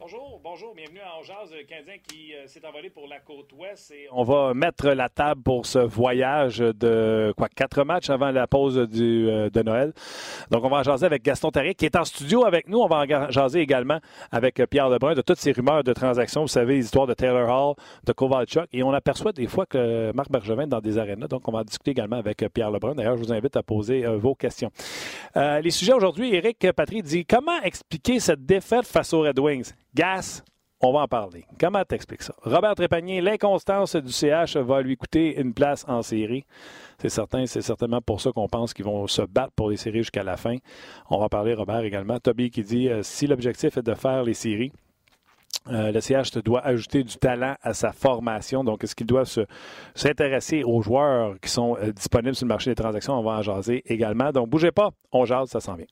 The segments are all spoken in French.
Bonjour, bonjour, bienvenue à Ongeaz, le Canadien qui euh, s'est envolé pour la côte ouest. Et on va mettre la table pour ce voyage de quoi quatre matchs avant la pause euh, de Noël. Donc on va jaser avec Gaston Tariq qui est en studio avec nous. On va jaser également avec Pierre Lebrun de toutes ces rumeurs de transactions. Vous savez, les histoires de Taylor Hall, de Kovalchuk. Et on aperçoit des fois que Marc Bergevin est dans des arénas. Donc on va discuter également avec Pierre Lebrun. D'ailleurs, je vous invite à poser euh, vos questions. Euh, les sujets aujourd'hui, Éric Patry dit comment expliquer cette défaite face aux Red Wings? Gas, on va en parler. Comment t'expliques ça? Robert Trépanier, l'inconstance du CH va lui coûter une place en série. C'est certain, c'est certainement pour ça qu'on pense qu'ils vont se battre pour les séries jusqu'à la fin. On va parler, Robert, également. Toby qui dit euh, si l'objectif est de faire les séries, euh, le CH doit ajouter du talent à sa formation. Donc, est-ce qu'il doit s'intéresser aux joueurs qui sont euh, disponibles sur le marché des transactions? On va en jaser également. Donc, bougez pas, on jase, ça s'en vient.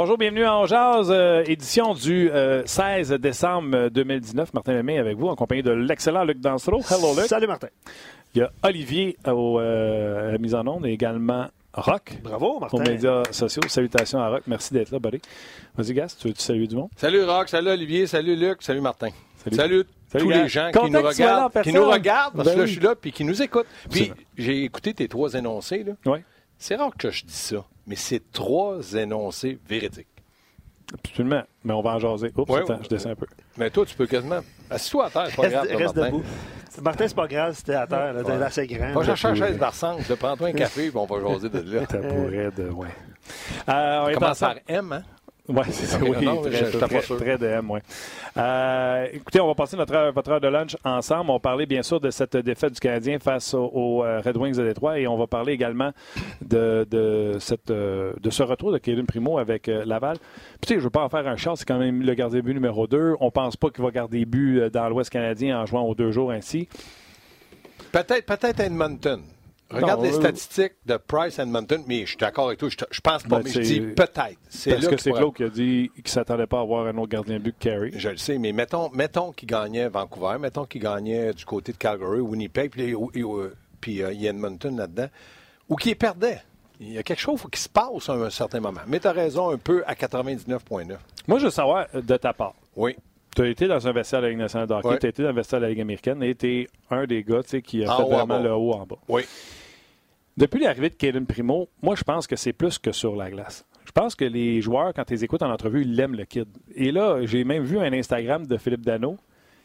Bonjour, bienvenue à Jazz, euh, édition du 16 euh, décembre 2019. Martin Lemay avec vous, en compagnie de l'excellent Luc Dansereau. Hello, Luc. Salut, Martin. Il y a Olivier euh, à la mise en onde et également Rock. Bravo, Martin. Aux médias sociaux. Salutations à Rock. Merci d'être là, buddy. Vas-y, Gas, tu veux tu saluer du monde? Salut, Rock. Salut, Olivier. Salut, Luc. Salut, Martin. Salut. tous les gens qui nous, regardent, qui nous regardent, parce que là, ben je suis là, puis qui nous écoutent. Puis, j'ai écouté tes trois énoncés. Là. Oui. C'est rare que je dis ça mais c'est trois énoncés véridiques. Absolument. Mais on va en jaser. Oups, attends, je descends un peu. Mais toi, tu peux quasiment. Assis-toi à terre, c'est pas grave. Reste debout. Martin, c'est pas grave c'était à terre. T'es assez grand. Va chercher une chaise d'Arsène. Prends-toi un café et on va jaser de là. Ça pourrait de. Ouais. Euh, on, commence par M, hein? Oui, c'est ça. Oui, très, très, de M, oui. Euh, écoutez, on va passer notre votre heure de lunch ensemble. On va parler bien sûr de cette défaite du Canadien face aux, euh, Red Wings de Détroit et on va parler également de, de, cette, euh, de ce retour de Kevin Primo avec Laval. Puis, tu sais, je ne veux pas en faire un chat, c'est quand même le gardien but numéro 2. On ne pense pas qu'il va garder but dans l'Ouest canadien en jouant aux deux jours ainsi. Peut-être peut-être Edmonton. Regarde les statistiques de Price Edmonton, mais je suis d'accord avec toi. Je, je pense pas, ben, mais je dis peut-être. Parce que c'est Claude qui a dit qu'il ne s'attendait pas à avoir un autre gardien but que Carey. Je le sais, mais mettons, mettons qu'il gagnait Vancouver, mettons qu'il gagnait du côté de Calgary, Winnipeg, puis, puis euh, Edmonton là-dedans, ou qu'il perdait. Il y a quelque chose qui se passe à un certain moment. Mais tu as raison un peu à 99,9. Moi, je veux savoir euh, de ta part. Oui. Tu as été dans un vestiaire de la Ligue nationale de hockey, tu as été dans un vestiaire de la Ligue américaine et tu es un des gars qui a fait vraiment le haut en bas. Oui. Depuis l'arrivée de Kaden Primo, moi, je pense que c'est plus que sur la glace. Je pense que les joueurs, quand ils les écoutent en entrevue, ils l'aiment le kid. Et là, j'ai même vu un Instagram de Philippe Dano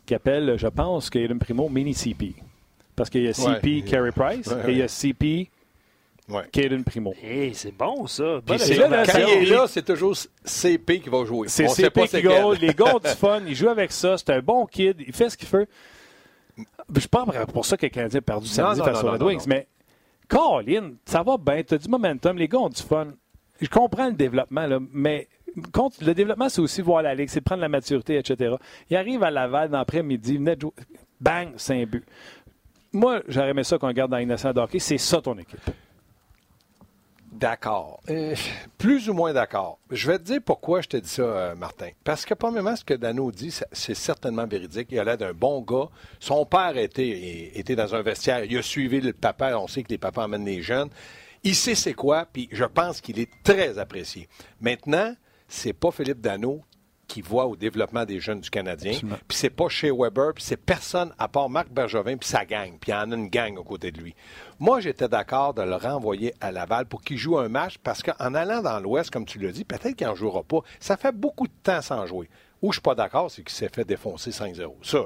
qui appelle, je pense, Kaden Primo Mini CP. Parce qu'il y a CP Carey Price et il y a CP ouais. Primo. Hey, c'est bon, ça. quand il est là, c'est toujours CP qui va jouer. C'est CP qui va Les gars ont du fun, ils jouent avec ça. C'est un bon kid, il fait ce qu'il fait. Je pas pour ça que le Canadien a perdu samedi face aux Red Wings, mais Colin, ça va bien, tu as du momentum, les gars ont du fun. Je comprends le développement, mais le développement, c'est aussi voir la ligue, c'est prendre la maturité, etc. Il arrive à Laval dans l'après-midi, bang, c'est un but. Moi, j'aurais aimé ça qu'on garde dans d'hockey, c'est ça ton équipe. D'accord. Euh, plus ou moins d'accord. Je vais te dire pourquoi je te dis ça, euh, Martin. Parce que, premièrement, ce que Dano dit, c'est certainement véridique. Il a l'air d'un bon gars. Son père était, était dans un vestiaire. Il a suivi le papa. On sait que les papas emmènent les jeunes. Il sait c'est quoi, puis je pense qu'il est très apprécié. Maintenant, c'est pas Philippe Dano qui voit au développement des jeunes du Canadien. Puis c'est pas chez Weber, puis c'est personne à part Marc Bergevin, puis sa gang. Puis il y en a une gang aux côtés de lui. Moi, j'étais d'accord de le renvoyer à Laval pour qu'il joue un match, parce qu'en allant dans l'Ouest, comme tu l'as dit, peut-être qu'il n'en jouera pas. Ça fait beaucoup de temps sans jouer. Où je suis pas d'accord, c'est qu'il s'est fait défoncer 5-0. Ça,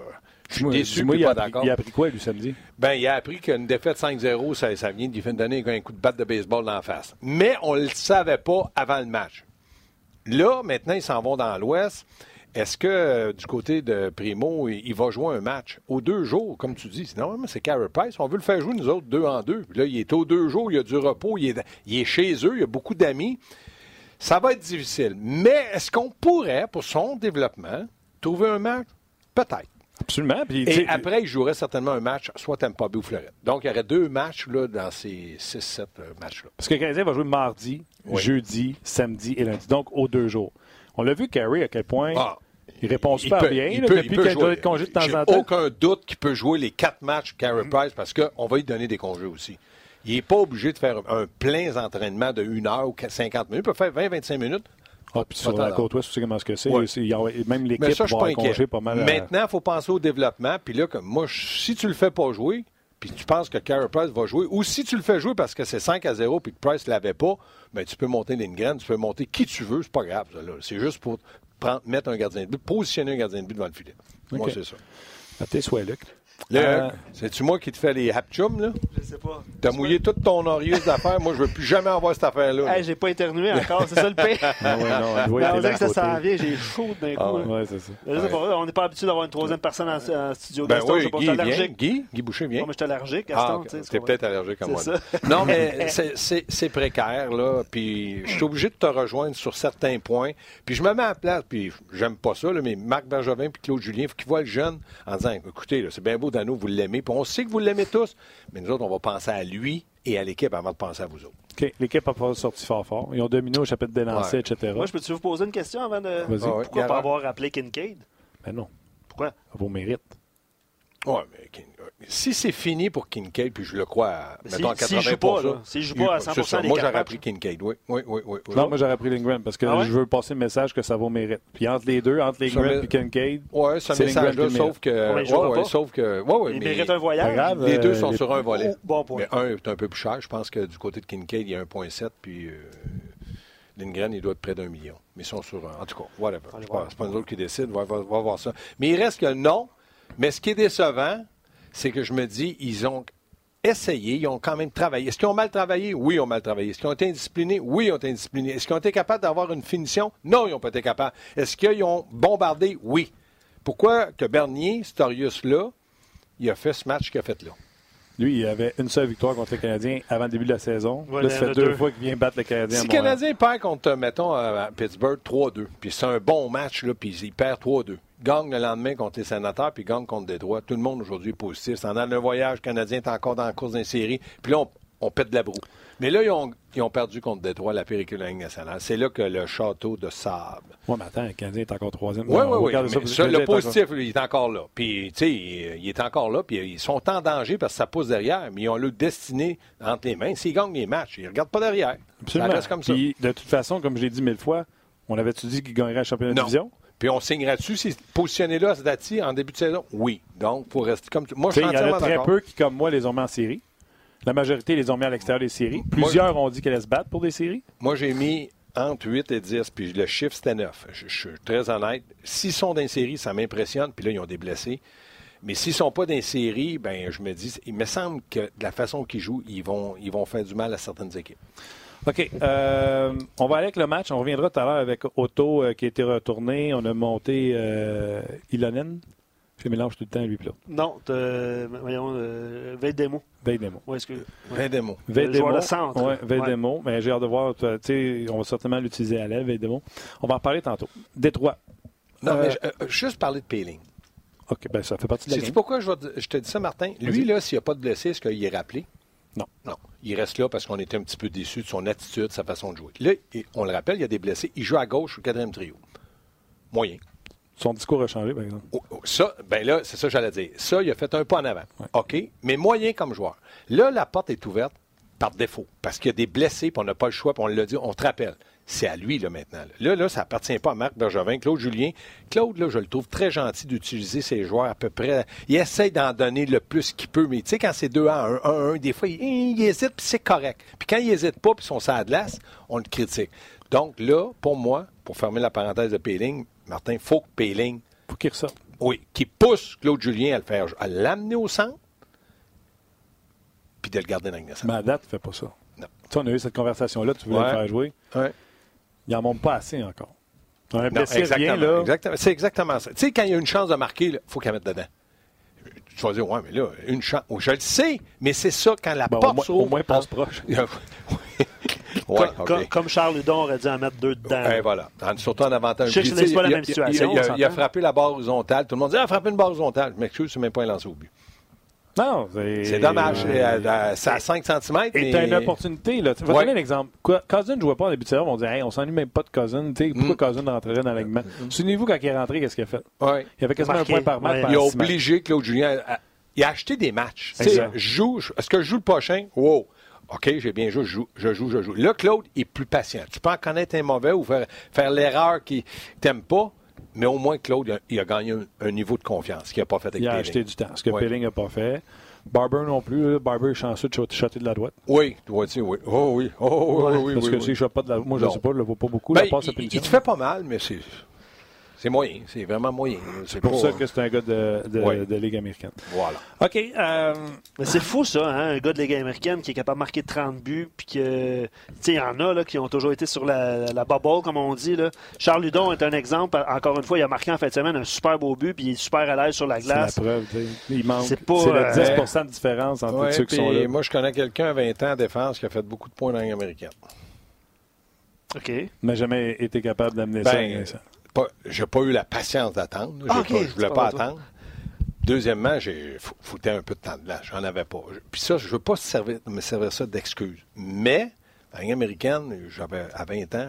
je suis déçu, moi, il pas d'accord. Il a appris quoi, lui, samedi? Ben, il a appris qu'une défaite 5-0, ça, ça vient de donner un coup de batte de baseball dans la face. Mais on ne le savait pas avant le match. Là, maintenant, ils s'en vont dans l'Ouest. Est-ce que euh, du côté de Primo, il, va jouer un match aux deux jours, comme tu dis? Non, c'est Carey Price. On veut le faire jouer, nous autres, deux en deux. là, il est aux deux jours, il y a du repos, il est, chez eux, il y a beaucoup d'amis. Ça va être difficile. Mais est-ce qu'on pourrait, pour son développement, trouver un match? Peut-être. Absolument. Puis, Et après, il jouerait certainement un match, soit Tampa Bay ou Floride. Donc, il y aurait deux matchs là, dans ces 6-7 matchs-là. Parce que le Canadien va jouer mardi, Oui. jeudi, samedi et lundi. Donc, aux deux jours. On l'a vu, Carey, à quel point Ah, il répond il super peut- bien il là, peut- depuis qu'il a jouer. de congé de temps en temps. aucun doute qu'il peut jouer les quatre matchs Carey Price parce qu'on va lui donner des congés aussi. Il n'est pas obligé de faire un plein entraînement de 1 heure ou 50 minutes. Il peut faire 20-25 minutes. Ah, puis sur la côte ouest, tu sais comment ce que c'est. Ouais. Y a- Même l'équipe va congé pas mal. à- Maintenant, il faut penser au développement. Puis là, comme moi, je- si tu le fais pas jouer, puis tu penses que Carey Price va jouer, ou si tu le fais jouer parce que c'est 5 à 0 puis que Price ne l'avait pas, ben, tu peux monter Lindgren, tu peux monter qui tu veux, c'est pas grave. ça, là. C'est juste pour prendre- mettre un gardien de but, positionner un gardien de but devant le filet. Moi, c'est ça. À tes souhaits, Luc. Euh, c'est-tu moi qui te fais les hapchums, là? Je sais pas. T'as mouillé toute ton orieuse d'affaires. Moi, je veux plus jamais avoir cette affaire-là. là. Hey, j'ai pas éternué encore, c'est ça le pire. Ah ouais, non, elle doit être on dirait que ça s'en vient, j'ai chaud d'un coup. Ah. Ouais, c'est ça. Pas, on n'est pas habitué d'avoir une troisième personne en, en studio. ben Gaston, oui, Guy, je suis viens. allergique. Guy, Guy Boucher, viens. Non, mais je suis allergique, Ah, Gaston. ok. tu sais, tu T'es peut-être allergique comme moi. Ça. Non, mais c'est- précaire, là. Puis je suis obligé de te rejoindre sur certains points. Puis je me mets à la place, puis j'aime pas ça, là, mais Marc Bergevin puis Claude Julien, il faut qu'ils voient le jeune en disant écoutez, c'est bien beau, Dano, vous l'aimez. Puis on sait que vous l'aimez tous, mais nous autres, on va penser à lui et à l'équipe avant de penser à vous autres. OK. L'équipe a pas sorti fort fort. Ils ont dominé au chapitre des lancers, Ouais. etc. Moi, je peux-tu vous poser une question avant de. Vas-y. Ah ouais, Pourquoi pas avoir rappelé Kincaid? Ben non, Pourquoi? À vos mérites. Ouais, mais euh, si c'est fini pour Kincaid, puis je le crois à, mettons, à s'il- s'il 80 joue pas, là, s'il joue pas à c'est 100% ça. Moi, j'aurais appris Kincaid, oui. Oui, oui, oui. oui. Non, moi j'aurais pris Lindgren parce que Ah ouais? je veux passer le message que ça vaut mérite. Puis entre les deux, entre Lindgren Ça et Kincaid, Ouais, ce message-là, sauf que. ouais, ouais, pas. sauf que. Ouais, ouais, Il mais mérite un voyage. grave. Les deux Euh, sont les- sur un volet. Oh, bon point. Mais un est un peu plus cher. Je pense que du côté de Kincaid, il y a 1,7, puis euh, Lindgren, il doit être près d'un million. Mais ils sont sur un. En tout cas, whatever. C'est pas, c'est pas nous autres qui décident. On va, va- va voir ça. Mais il reste que non. Mais ce qui est décevant, c'est que je me dis, ils ont essayé, ils ont quand même travaillé. Est-ce qu'ils ont mal travaillé? Oui, ils ont mal travaillé. Est-ce qu'ils ont été indisciplinés? Oui, ils ont été indisciplinés. Est-ce qu'ils ont été capables d'avoir une finition? Non, ils n'ont pas été capables. Est-ce qu'ils ont bombardé? Oui. Pourquoi que Bernier, Storius-là, il a fait ce match qu'il a fait là? lui, il avait une seule victoire contre le Canadien avant le début de la saison. Là, ça fait deux deux. fois qu'il vient battre le Canadien. Si le. Canadien perd contre, mettons, à Pittsburgh 3-2, puis c'est un bon match, là, puis il perd 3-2, gagne le lendemain contre les sénateurs, puis gagne contre Détroit, tout le monde aujourd'hui est positif. C'est en allant le voyage, Canadien est encore dans la course d'une série, puis là, on, on pète de la broue. Mais là, ils ont, ils ont perdu contre Détroit, la équipe de la Ligue nationale. C'est là que le château de sable. Ouais, mais attends, le Canadien est encore troisième. Oui, Non, oui, oui. ça, ça, le encore- positif, lui, il est encore là. Puis, tu sais, il, il est encore là, puis ils sont en danger parce que ça pousse derrière, mais ils ont le destiné entre les mains. S'ils gagnent les matchs, ils ne regardent pas derrière. Absolument. Ça reste comme ça. Puis, de toute façon, comme je l'ai dit mille fois, on avait-tu dit qu'il gagnerait le championnat de division? Puis on signera dessus, c'est positionné là à ce date-ci en début de saison? Oui. Donc, pour rester comme. Moi, je Il y en a très peu qui, comme moi, les ont mis en série. La majorité les ont mis à l'extérieur des séries. Plusieurs ont dit qu'elles allaient se battre pour des séries. Moi, j'ai mis entre 8 et 10, puis le chiffre, c'était 9. Je, je suis très honnête. S'ils sont dans une série, ça m'impressionne, puis là, ils ont des blessés. Mais s'ils sont pas dans une série, ben, je me dis, il me semble que de la façon qu'ils jouent, ils vont, ils vont faire du mal à certaines équipes. OK. euh, on va aller avec le match. On reviendra tout à l'heure avec Otto euh, qui a été retourné. On a monté euh, Ilonen. Je mélange tout le temps, lui, puis. Non, voyons, euh, Veidemo. Veidemo. Ouais, excuse. Vingt des mots. Le joueur de centre. Ouais, Veidemo. Mais j'ai hâte de voir. tu sais, on va certainement l'utiliser à l'aile, Veidemo. On va en parler tantôt. Détroit. Non, Euh, mais je- euh, juste parler de Péling. OK, ben ça fait partie de la Sais-tu game. pourquoi je, vais te- je te dis ça, Martin? Lui, là, s'il n'y a pas de blessé, est-ce qu'il est rappelé? Non. Non. Il reste là parce qu'on était un petit peu déçus de son attitude, sa façon de jouer. Là, on le rappelle, il y a des blessés. Il joue à gauche au quatrième trio. Moyen. Son discours a changé, par exemple. Oh, oh, Ça, ben là, c'est ça que j'allais dire. Ça, il a fait un pas en avant. Ouais. OK, mais moyen comme joueur. Là, la porte est ouverte par défaut. Parce qu'il y a des blessés, puis on n'a pas le choix, puis on l'a dit, on te rappelle. C'est à lui, là, maintenant. Là, là, ça appartient pas à Marc Bergevin, Claude Julien. Claude, là, je le trouve très gentil d'utiliser ses joueurs à peu près. Il essaie d'en donner le plus qu'il peut, mais tu sais, quand c'est 2 à 1, 1 1, des fois, il, il hésite, puis c'est correct. Puis quand il hésite pas, puis son ça glace, on le critique. Donc là, pour moi, pour fermer la parenthèse de Péling, Martin, il faut que Péling Faut qu'il ressorte. oui, qui pousse Claude Julien à le faire, à l'amener au centre, puis de le garder dans Ligue Mais à date, ne fait pas ça. Non. Tu sais, on a eu cette conversation-là, tu voulais Ouais. le faire jouer. Ouais. Il n'en monte pas assez encore. Un blessé là. C'est exactement ça. Tu sais, quand il y a une chance de marquer, il faut qu'elle mette dedans. Tu vas dire, ouais, mais là, une chance. Oh, je le sais, mais c'est ça, quand la au porte moins- s'ouvre. au moins, passe proche. Ouais, comme, OK. comme- comme Charles Hudon aurait dû en mettre deux dedans. Ben, voilà. En- surtout en avantage. Je sais que Puis, c'est pas la il a- même il situation, Il, a- il frappé la barre horizontale. Tout le monde dit Ah, frappé une barre horizontale. Je m'excuse, c'est même pas un lancé au but. Non, c'est. Dommage. C'est à, à- c'est à 5 cm. Et mais... t'as une opportunité. Là. Je vais te Ouais. donner un exemple. Cousin ne jouait pas en début de saison. On dit, hey, on s'ennuie même pas de Cousin. Tu sais, Pourquoi Cousin rentrerait dans l'alignement? Souvenez-vous, quand il est rentré, qu'est-ce qu'il a fait? Ouais. Il avait quasiment Marqué. un point par match. Ouais. par Il a obligé Claude Julien à, il a acheté des matchs. Tu joue, est-ce que je joue le prochain? Wow. OK, j'ai bien joué, je joue, je joue, je joue. Là, Claude est plus patient. Tu peux en connaître un mauvais ou faire, faire l'erreur qui t'aime pas, mais au moins Claude, il a, il a gagné un, un niveau de confiance qu'il n'a pas fait avec Il a Péling. acheté du temps. Ce que Ouais. Pelling n'a pas fait. Barber non plus. là. Barber est chanceux de shot- shotter de la droite. Oui, tu vois, tu oui. Oh oui, oh oui, oui, Parce oui, que oui. s'il ne pas de la Moi, je ne sais pas, je ne le vois pas beaucoup. Ben, la passe il, il te fait pas mal, mais c'est, c'est moyen. C'est vraiment moyen. C'est pour pas- ça que c'est un gars de, de, Ouais. de Ligue américaine. Voilà. OK. euh, Mais c'est fou, ça, hein, un gars de Ligue américaine qui est capable de marquer 30 buts, puis que. Tu sais, il y en a là, qui ont toujours été sur la, la bubble, comme on dit. Là. Charles Ludon est un exemple. Encore une fois, il a marqué en fin de semaine un super beau but, puis il est super à l'aise sur la c'est la glace. preuve. Il manque. C'est pas, C'est le euh, 10% de différence entre Ouais, ceux qui sont là. moi, je connais quelqu'un à 20 ans en défense qui a fait beaucoup de points dans la Ligue américaine. OK. Mais jamais été capable d'amener ça. Ben, ça. Pas, j'ai pas eu la patience d'attendre. Ah, ok, pas- je voulais pas attendre. Deuxièmement, j'ai fou- foutais un peu de temps de là. J'en avais pas. Je- Puis ça, je veux pas servir, me servir ça d'excuse. Mais, la Ligue américaine, j'avais, à 20 ans,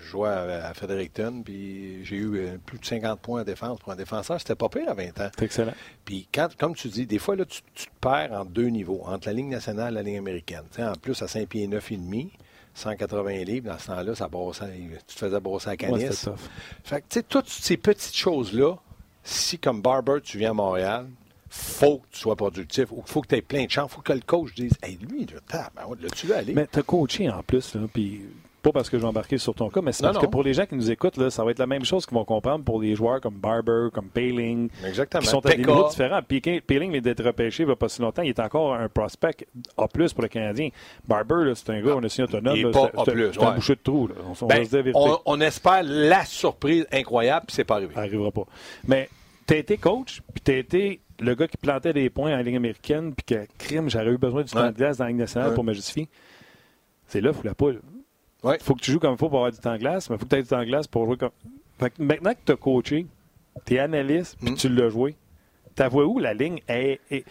je jouais à, à Fredericton, puis j'ai eu euh, plus de 50 points en défense. Pour un défenseur, c'était pas pire à 20 ans. C'est excellent. Puis, quand, comme tu dis, des fois, là, tu, tu te perds en deux niveaux, entre la Ligue nationale et la Ligue américaine. Tu sais, en plus, à 5 pieds 9 et demi, 180 livres, dans ce temps-là, ça brossait, tu te faisais brosser canisse. c'était tough. Fait que, tu sais, toutes ces petites choses-là, si comme Barber, tu viens à Montréal, faut que tu sois productif ou faut que tu aies plein de chance, faut que le coach dise Hey, lui, là, tabarouette, là-tu vas aller? Mais tu as coaché en plus, là, puis pas parce que je vais embarquer sur ton cas, mais c'est Non, parce que pour les gens qui nous écoutent, là, ça va être la même chose qu'ils vont comprendre pour les joueurs comme Barber, comme Paling, Exactement. qui sont à des niveaux différents. Paling vient d'être repêché il n'y a pas si longtemps. Il est encore un prospect A+, pour le Canadien. Barber, c'est un gars, on a signé autonome. C'est- un boucher de trou. Là. On, Ben, on, on espère la surprise incroyable, puis c'est pas arrivé. Ça n'arrivera pas. Mais tu as été coach, puis tu as été le gars qui plantait des points en ligne américaine, puis que, crime, j'aurais eu besoin du temps Ouais. de glace dans la Ligue nationale Ouais. pour me justifier. C'est là, faut la poule. Ouais. Il faut que tu joues comme il faut pour avoir du temps de glace, mais il faut que tu aies du temps de glace pour jouer comme. Fait que maintenant que tu as coaché, tu es analyste, puis Mm. tu l'as joué, tu vois où la ligne est. est-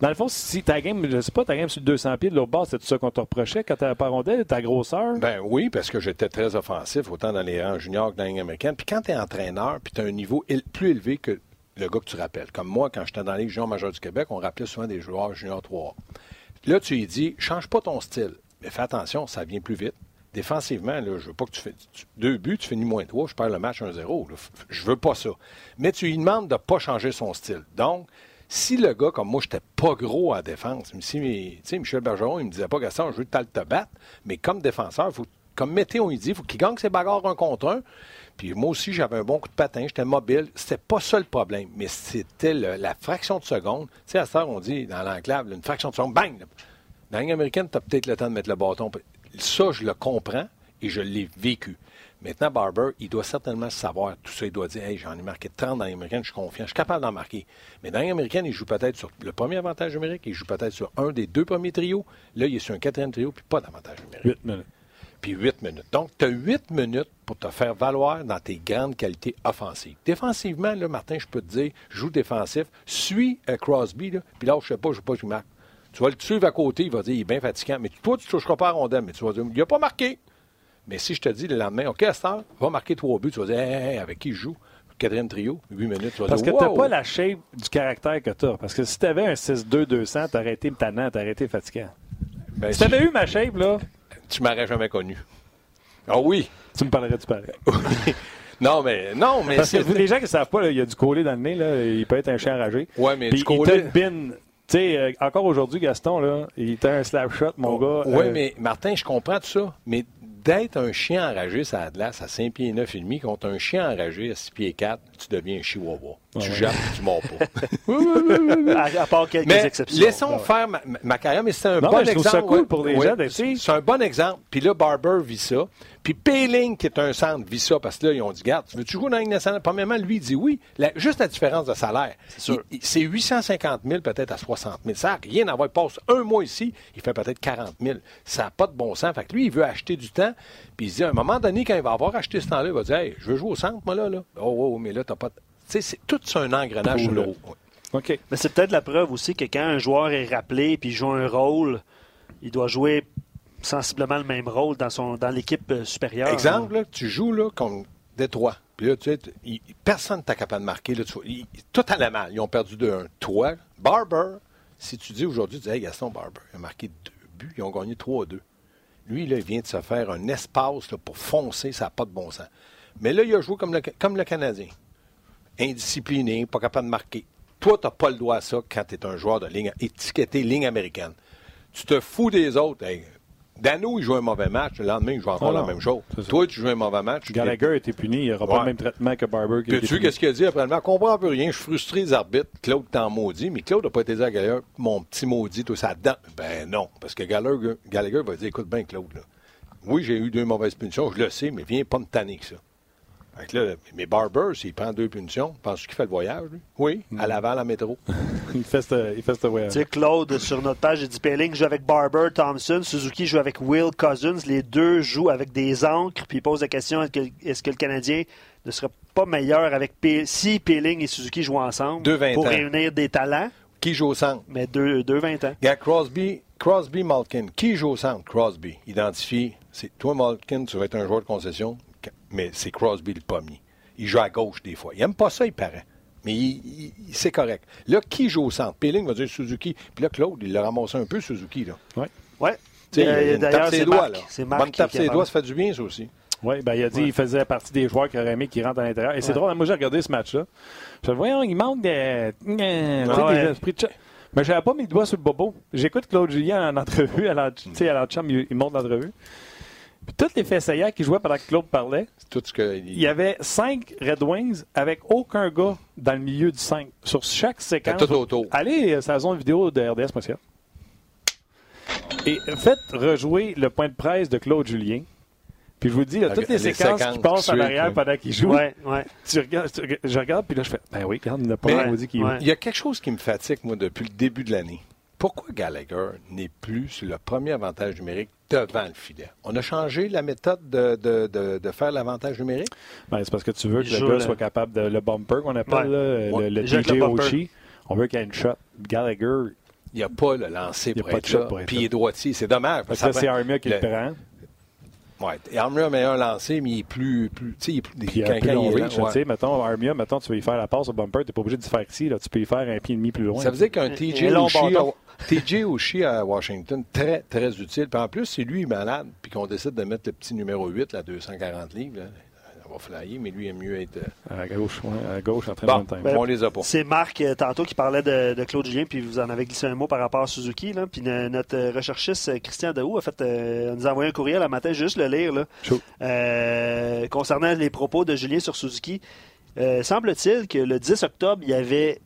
Dans le fond, si ta game, je sais pas, ta game sur le 200 pieds de l'autre bas, c'est tout ça qu'on te reprochait quand tu pas rondelle, ta grosseur? Ben oui, parce que j'étais très offensif, autant dans les rangs juniors que dans la Ligue américaine. Puis quand tu es entraîneur, puis tu as un niveau plus élevé que le gars que tu rappelles. Comme moi, quand j'étais dans la Ligue junior majeure du Québec, on rappelait souvent des joueurs juniors 3 Là, tu lui dis, change pas ton style. Mais fais attention, ça vient plus vite. Défensivement, là, je veux pas que tu fais tu- deux buts, tu finis moins trois, je perds le match 1-0. là. F- Je veux pas ça. Mais tu lui demandes de pas changer son style. Donc, si le gars, comme moi, j'étais pas gros en défense, mais si, Michel Bergeron, il me disait pas, Gaston, je veux que te battre, mais comme défenseur, faut, comme Météo, il dit, faut qu'il gagne ses bagarres un contre un. Puis moi aussi, j'avais un bon coup de patin, j'étais mobile. C'était pas ça le problème, mais c'était la fraction de seconde. Tu sais, à cette heure, on dit dans l'enclave, une fraction de seconde, bang! Dans la américaine, tu as peut-être le temps de mettre le bâton. Ça, je le comprends et je l'ai vécu. Maintenant, Barber, il doit certainement savoir tout ça. Il doit dire Hey, j'en ai marqué 30 dans la Ligue américaine, je suis confiant, je suis capable d'en marquer. Mais dans la Ligue américaine, il joue peut-être sur le premier avantage numérique, il joue peut-être sur un des deux premiers trios. Là, il est sur un quatrième trio, puis pas d'avantage numérique. 8 minutes. Puis 8 minutes. Donc, tu as 8 minutes pour te faire valoir dans tes grandes qualités offensives. Défensivement, là, Martin, je peux te dire, joue défensif, suis euh, Crosby, là, puis là, je sais pas, je sais pas, je marque. Tu vas le suivre à côté, il va dire, il est bien fatigant. Mais toi, tu ne toucheras pas à rondelle, mais tu vas dire, il n'a pas marqué. Mais si je te dis le lendemain, OK, à cette heure, va marquer trois buts, tu vas dire, Hey, avec qui il joue? Quatrième trio, 8 minutes, tu vas Parce que tu wow! pas la shape du caractère que tu as. Parce que si tu avais un 6-2-200, tu aurais été tannant, tu aurais été fatigant. Ben, Si tu avais eu ma shape, là, tu m'aurais jamais connu. Ah oui! tu me parlerais du pareil. non, mais, non, mais Parce que les gens qui ne savent pas, il y a du collé dans le nez, là, il peut être un chien enragé. Ouais, mais Puis du il collé- te bin. Tu sais, euh, encore aujourd'hui, Gaston, là, il t'a un slap shot, mon gars. Oui, euh, mais Martin, je comprends tout ça. Mais d'être un chien enragé, ça a de glace à 5 pieds 9 et demi contre un chien enragé à 6 pieds 4, tu deviens un chihuahua. Tu jappes, tu mords pas. à, à, part quelques mais exceptions. Laissons ouais. faire ma, ma, carrière, mais c'est un non, bon mais je exemple. Ça cool pour les ouais, gens c'est un bon exemple. Puis là, Barber vit ça. Puis Payling, qui est un centre, vit ça parce que là, ils ont dit Garde, tu veux-tu jouer dans la Ligue nationale? Premièrement, lui, il dit oui. La, juste la différence de salaire. C'est 850 000 peut-être à 60 000. Ça n'a rien à voir. Il passe un mois ici, il fait peut-être 40 000. Ça n'a pas de bon sens. Fait que lui, il veut acheter du temps. Puis il se dit à un moment donné, quand il va avoir acheté ce temps-là, il va dire Hey, je veux jouer au centre, moi, là. là. Oh, oh, mais là, t'as pas. Sais, c'est tout un engrenage sur l'eau. OK. Mais c'est peut-être la preuve aussi que quand un joueur est rappelé puis joue un rôle, il doit jouer sensiblement le même rôle dans, son, dans l'équipe supérieure. Exemple, là, tu joues là, comme Détroit. Puis là, tu sais, il, personne n'est capable de marquer. Là, tu, il, tout allait mal. Ils ont perdu 2-1. Toi, Barber, si tu dis aujourd'hui, tu dis, hey, Gaston Barber, il a marqué deux buts, ils ont gagné 3-2. Lui, là, il vient de se faire un espace là, pour foncer, ça n'a pas de bon sens. Mais là, il a joué comme le, comme le Canadien. Indiscipliné, pas capable de marquer. Toi, tu n'as pas le droit à ça quand tu es un joueur de ligne étiqueté ligne américaine. Tu te fous des autres. Hey, Dano, il joue un mauvais match. Le lendemain, il joue encore oh la même chose. Toi, tu joues un mauvais match. Gallagher a été puni. Il n'aura ouais. pas le même traitement que Barber. Puis tu sais qu'est-ce qu'il a dit après le match? Je comprends plus rien. Je suis frustré des arbitres. Claude t'en maudit. Mais Claude n'a pas été dit à Gallagher, mon petit maudit, tout ça dedans. Ben non. Parce que Gallagher, Gallagher va dire, écoute bien, Claude, là. Oui, j'ai eu deux mauvaises punitions. Je le sais, mais viens pas me tanner que ça. Fait que là, mais Barber, s'il prend deux punitions, penses-tu qu'il fait le voyage, lui? Oui, mm. à Laval, en métro. il, fait ce, il fait ce voyage. Tu sais, Claude, sur notre page, j'ai dit Pelling joue avec Barber, Thompson, Suzuki joue avec Will Cousins. Les deux jouent avec des encres, puis il pose la question est-ce que, est que, le Canadien ne serait pas meilleur avec P si Pelling et Suzuki jouent ensemble deux 20 pour ans. réunir des talents? Qui joue au centre? Mais deux, deux 20 ans. Gars, Crosby, Crosby, Malkin. Qui joue au centre? Crosby. Identifie. C'est toi, Malkin, tu vas être un joueur de concession, mais c'est Crosby le premier. Il joue à gauche des fois. Il n'aime pas ça, il paraît. Mais il, il, c'est correct. Là, qui joue au centre? Peeling va dire Suzuki. Puis là, Claude, il l'a ramassé un peu, Suzuki. Là. Oui. Ouais. Euh, D'ailleurs, c'est doigts, là. C'est Marc Bonne tape ses doigts, ça fait du bien, ça aussi. Oui, ben, il a dit qu'il ouais. faisait partie des joueurs qui auraient aimé qui rentrent à l'intérieur. Et c'est ouais. drôle, moi, j'ai regardé ce match-là. Je me voyons, il manque de. Ouais. des esprits de Mais j'avais pas mis le doigt sur le bobo. J'écoute Claude Julien en entrevue, à la, à la chambre, il, il monte l'entrevue. Puis toutes les fessayères qui jouaient pendant que Claude parlait, tout ce que il y avait cinq Red Wings avec aucun gars dans le milieu du 5. Sur chaque séquence. Tout autour. Allez sur la zone vidéo de RDS.ca. Et faites rejouer le point de presse de Claude Julien. Puis je vous dis, là, toutes les, les séquences, séquences qui passent en arrière pendant qu'il joue, ouais, ouais. Tu regardes, tu, je regarde, puis là, je fais, ben oui, regarde, il n'a pas ouais, dit qu'il. Il y a quelque chose qui me fatigue, moi, depuis le début de l'année. Pourquoi Gallagher n'est plus sur le premier avantage numérique devant le filet? On a changé la méthode de, de, de, de faire l'avantage numérique? Ben, c'est parce que tu veux que le gars soit capable de le bumper qu'on appelle, là, le, le DJ Oshie. On veut qu'il y ait une shot. Gallagher, il n'y a pas le lancer pour, être là. Puis il est droitier. C'est dommage. Parce que c'est Armia qui le, le prend. Oui, Armia a meilleur lancé, mais il est plus. plus tu sais, il est plus. Puis il reach, ouais. tu sais, mettons, Armia, mettons, tu veux y faire la passe au bumper, tu n'es pas obligé de faire ici, là, tu peux y faire un pied et demi plus loin. Ça veut dire qu'un TJ TJ Oshie à Washington, très, très utile. Puis en plus, c'est lui malade, puis qu'on décide de mettre le petit numéro 8, la 240 livres. Là. On va flyer, mais lui aime mieux être. À gauche, ouais, à gauche, en train bon, de temps. Ben, on les a pas. C'est Marc, euh, tantôt, qui parlait de, de, Claude Julien, puis vous en avez glissé un mot par rapport à Suzuki. Là, puis euh, notre recherchiste, Christian Daou, a fait, euh, nous a envoyé un courriel le matin, juste le lire, là, euh, concernant les propos de Julien sur Suzuki. semble-t-il que le 10 octobre, il y avait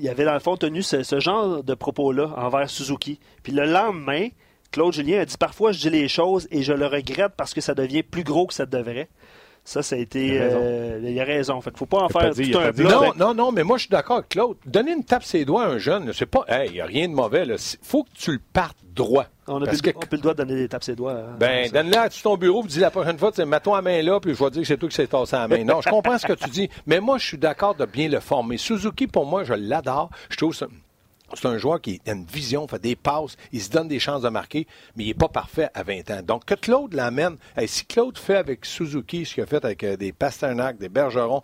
il avait dans le fond tenu ce, genre de propos-là envers Suzuki. Puis le lendemain, Claude Julien a dit parfois je dis les choses et je le regrette parce que ça devient plus gros que ça devrait. Ça, ça a été. Il a raison. Euh, il a raison. Fait faut pas en faire pas dit, tout un Non, avec... non, non, mais moi, je suis d'accord avec Claude. Donner une tape ses doigts à un jeune, c'est pas. Il hey, n'y a rien de mauvais. Il faut que tu le partes droit. On a, plus, que... on plus le droit de donner des tapes ses doigts. Hein, ben, donne-le à ton bureau, dis la prochaine fois, mets-toi la main là, puis je vais dire que c'est toi qui s'est tassé la main. Non, je comprends ce que tu dis, mais moi, je suis d'accord de bien le former. Suzuki, pour moi, je l'adore. Je trouve ça. C'est un joueur qui a une vision, fait des passes, il se donne des chances de marquer, mais il n'est pas parfait à 20 ans. Donc, que Claude l'amène, si Claude fait avec Suzuki ce qu'il a fait avec euh, des Pasternak, des Bergeron,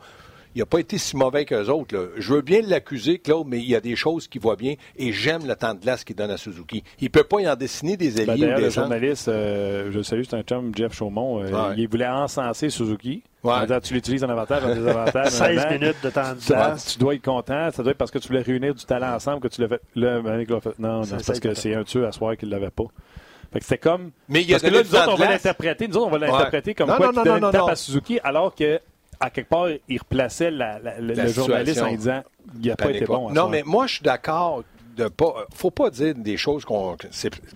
il n'a pas été si mauvais qu'eux autres. Là. Je veux bien l'accuser, Claude, mais il y a des choses qui voient bien et j'aime le temps de glace qu'il donne à Suzuki. Il ne peut pas y en dessiner des alliés ben, ou des le journaliste, euh, je salue, c'est un chum, Jeff Chaumont, euh, Ouais. il voulait encenser Suzuki. Ouais. En disant, tu l'utilises en avantage, en désavantage. 16 nanana. minutes de temps de glace. tu dois être content. Ça doit être parce que tu voulais réunir du talent ensemble que tu l'as fait. Là, Manick l'a fait. Non, non, c'est parce que c'est un tueur à soir qu'il ne l'avait pas. Fait que c'était comme. Mais il y a Parce que là, nous autres, on va l'interpréter. Nous autres, on va l'interpréter comme Non, quoi non, qu'il non, tape non. à Suzuki alors que à quelque part, il replaçait la, la, le, le journaliste en disant il n'a pas été bon. Non, mais moi, je suis d'accord de pas. faut pas dire des choses qu'on.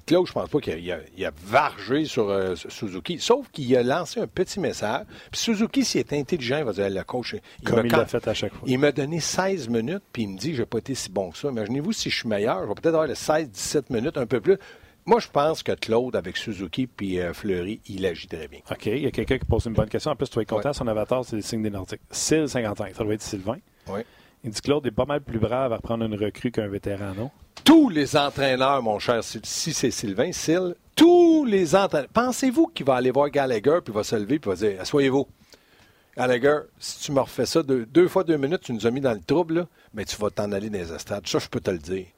Claude, je pense pas qu'il a, a, vargé sur euh, Suzuki, sauf qu'il a lancé un petit message. Puis Suzuki, s'il est intelligent, il va dire le coach. Il Comme il l'a fait à chaque fois. Il m'a donné 16 minutes, puis il me dit n'ai pas été si bon que ça. Imaginez-vous si je suis meilleur, je vais peut-être avoir les 16-17 minutes, un peu plus. Moi, je pense que Claude, avec Suzuki puis euh, Fleury, il agit très bien. OK. Il y a quelqu'un qui pose une bonne question. En plus, tu vas être content, son avatar, c'est le signe des Nordiques. Sil 55, ça doit être Sylvain. Oui. Il dit Claude est pas mal plus brave à reprendre une recrue qu'un vétéran, non? Tous les entraîneurs, mon cher, si c'est Sylvain, Sil, tous les entraîneurs. Pensez-vous qu'il va aller voir Gallagher puis va se lever puis va dire Asseyez-vous. Gallagher, si tu me refais ça deux, fois deux minutes, tu nous as mis dans le trouble, mais tu vas t'en aller dans les estrades. Ça, je peux te le dire.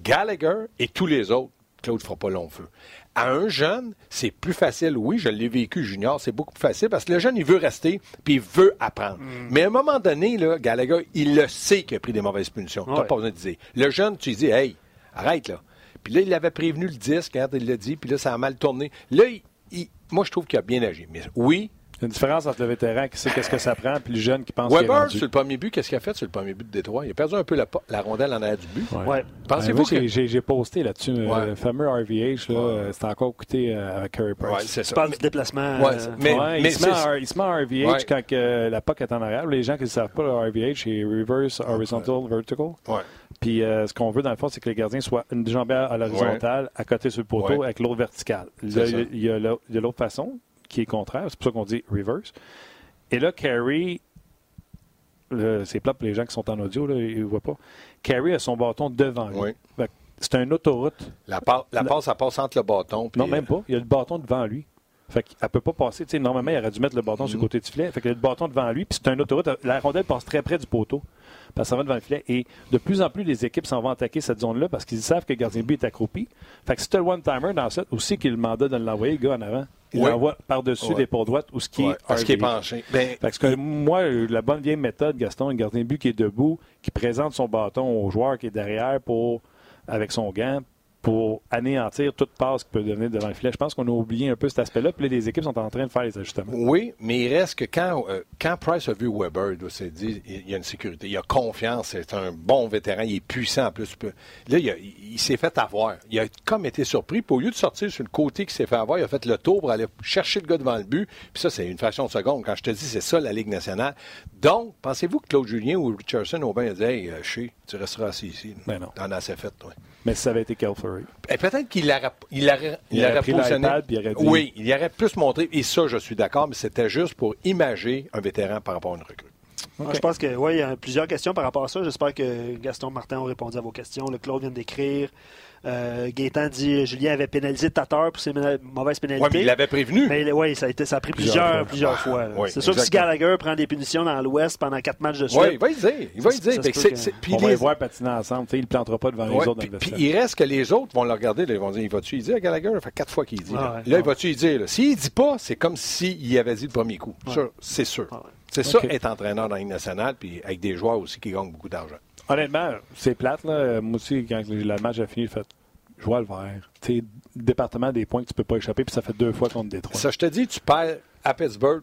Gallagher et tous les autres, Claude ne fera pas long feu à un jeune, c'est plus facile. Oui, je l'ai vécu junior, c'est beaucoup plus facile parce que le jeune, il veut rester puis il veut apprendre. Mm. Mais à un moment donné, là, Gallagher, il le sait qu'il a pris des mauvaises punitions. Tu n'as pas besoin de dire. Le jeune, tu lui dis, hey, arrête là. Puis là, il avait prévenu le disque, regarde, il l'a dit, puis là, ça a mal tourné. Là, moi, je trouve qu'il a bien agi. Mais oui, il y a une différence entre le vétéran qui sait qu'est-ce que ça prend et le jeune qui pense Weber, sur le premier but, qu'est-ce qu'il a fait sur le premier but de Détroit? Il a perdu un peu la, rondelle en arrière du but. Ouais. Pensez-vous que... J'ai posté là-dessus, le fameux RVH, là, euh, c'est encore coûté euh, avec Curry Price. Ouais, c'est ça. Tu parles du déplacement. Ouais, euh, mais, il, se met en, RVH quand la puck est en arrière. Les gens qui ne savent pas, le RVH, c'est Reverse Horizontal Vertical. Puis ce qu'on veut, dans le fond, c'est que les gardiens soient une jambe à l'horizontale, à côté sur le poteau, avec l'autre verticale. Il y a l'autre façon qui est contraire. C'est pour ça qu'on dit reverse. Et là, Carey, c'est plat pour les gens qui sont en audio, là, ils ne voient pas. Carey a son bâton devant lui. C'est une autoroute. La, la, passe, ça passe entre le bâton. Non, même pas. Il y a le bâton devant lui. Fait qu'elle peut pas passer. normalement, il aurait dû mettre le bâton sur le mm. côté du filet. Fait qu'il y a le bâton devant lui, puis c'est une autoroute. La rondelle passe très près du poteau. Parce ça va devant le filet. Et de plus en plus, les équipes s'en vont attaquer cette zone-là parce qu'ils savent que le gardien but est accroupi. Fait que si tu as le one-timer dans cette, aussi qu'il le mandat de l'envoyer, le gars, en avant, il l'envoie par-dessus l'épaule droite ou ce qui est, ce qui est penché. Ben, parce que moi, la bonne vieille méthode, Gaston, un gardien but qui est debout, qui présente son bâton au joueur qui est derrière pour avec son gant pour anéantir toute passe qui peut devenir devant le filet. Je pense qu'on a oublié un peu cet aspect-là. Puis les équipes sont en train de faire les ajustements. Oui, mais il reste que quand, euh, quand Price a vu Weber, il s'est dit il y a une sécurité, il a confiance, c'est un bon vétéran, il est puissant en plus. Là, il, s'est fait avoir. Il a comme été surpris. Puis au lieu de sortir sur le côté qui s'est fait avoir, il a fait le tour pour aller chercher le gars devant le but. Puis ça, c'est une fraction de seconde. Quand je te dis, c'est ça la Ligue nationale. Donc, pensez-vous que Claude Julien ou Richardson au bain a dit Hey, euh, tu resteras assis ici? Ben non. T'en as assez fait, toi. Mais ça avait été Calfurry. Eh, peut-être qu'il aurait, il aurait, il, aurait, positionné. Il aurait dit... Oui, il aurait plus montré. Et ça, je suis d'accord, mais c'était juste pour imager un vétéran par rapport à une recrue. Je pense que oui, il y a plusieurs questions par rapport à ça. J'espère que Gaston Martin a répondu à vos questions. Le Claude vient d'écrire. Euh, Gaétan dit Julien avait pénalisé Tatar pour ses mauvaises pénalités. Oui, mais il l'avait prévenu. Mais oui, ça a, été, ça a pris plusieurs, plusieurs fois. c'est sûr que si Gallagher prend des punitions dans l'Ouest pendant quatre matchs de suite. Oui, il va y dire. Il va y dire. On va les voir patiner ensemble. il ne plantera pas devant les autres. Puis, puis il reste que les autres vont le regarder. ils vont dire Il va-tu y dire à Gallagher? Ça fait quatre fois qu'il dit. Ah là, il va-tu y dire S'il ne dit pas, c'est comme s'il avait dit le premier coup. C'est sûr. Ah c'est ça, être entraîneur dans la Ligue nationale, puis avec des joueurs aussi qui gagnent beaucoup d'argent. Honnêtement, c'est plate. Là. Moi aussi, quand le match a fini, j'ai fait je vois le vert. Tu département des points que tu peux pas échapper, puis ça fait deux fois contre Détroit. Ça, je te dis, tu perds à Pittsburgh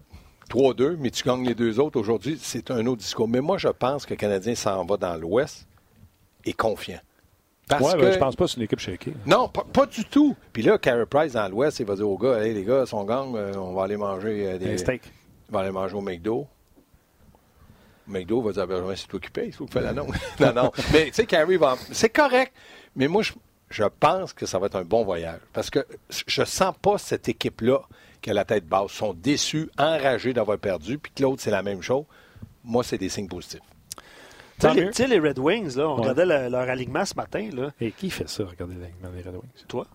3-2, mais tu gagnes les deux autres aujourd'hui, c'est un autre discours. Mais moi, je pense que le Canadien s'en va dans l'Ouest et confiant. Parce que... je pense pas que c'est une équipe shakée. Non, pas, du tout. Puis là, Carey Price dans l'Ouest, il va dire aux gars, hey, les gars, son gang, euh, on va aller manger euh, des steaks. On va aller manger au McDo. McDo va dire, ben, c'est toi qui paye, il faut que tu la non. non, non. Mais tu sais, Carey va. C'est correct. Mais moi, je, je pense que ça va être un bon voyage. Parce que je sens pas cette équipe-là qui a la tête basse. Ils sont déçus, enragés d'avoir perdu. Puis Claude, c'est la même chose. Moi, c'est des signes positifs. Tu sais, les, Red Wings, là, on regardait leur alignement ce matin. Là. Et qui fait ça, regarder l'alignement des Red Wings? Toi.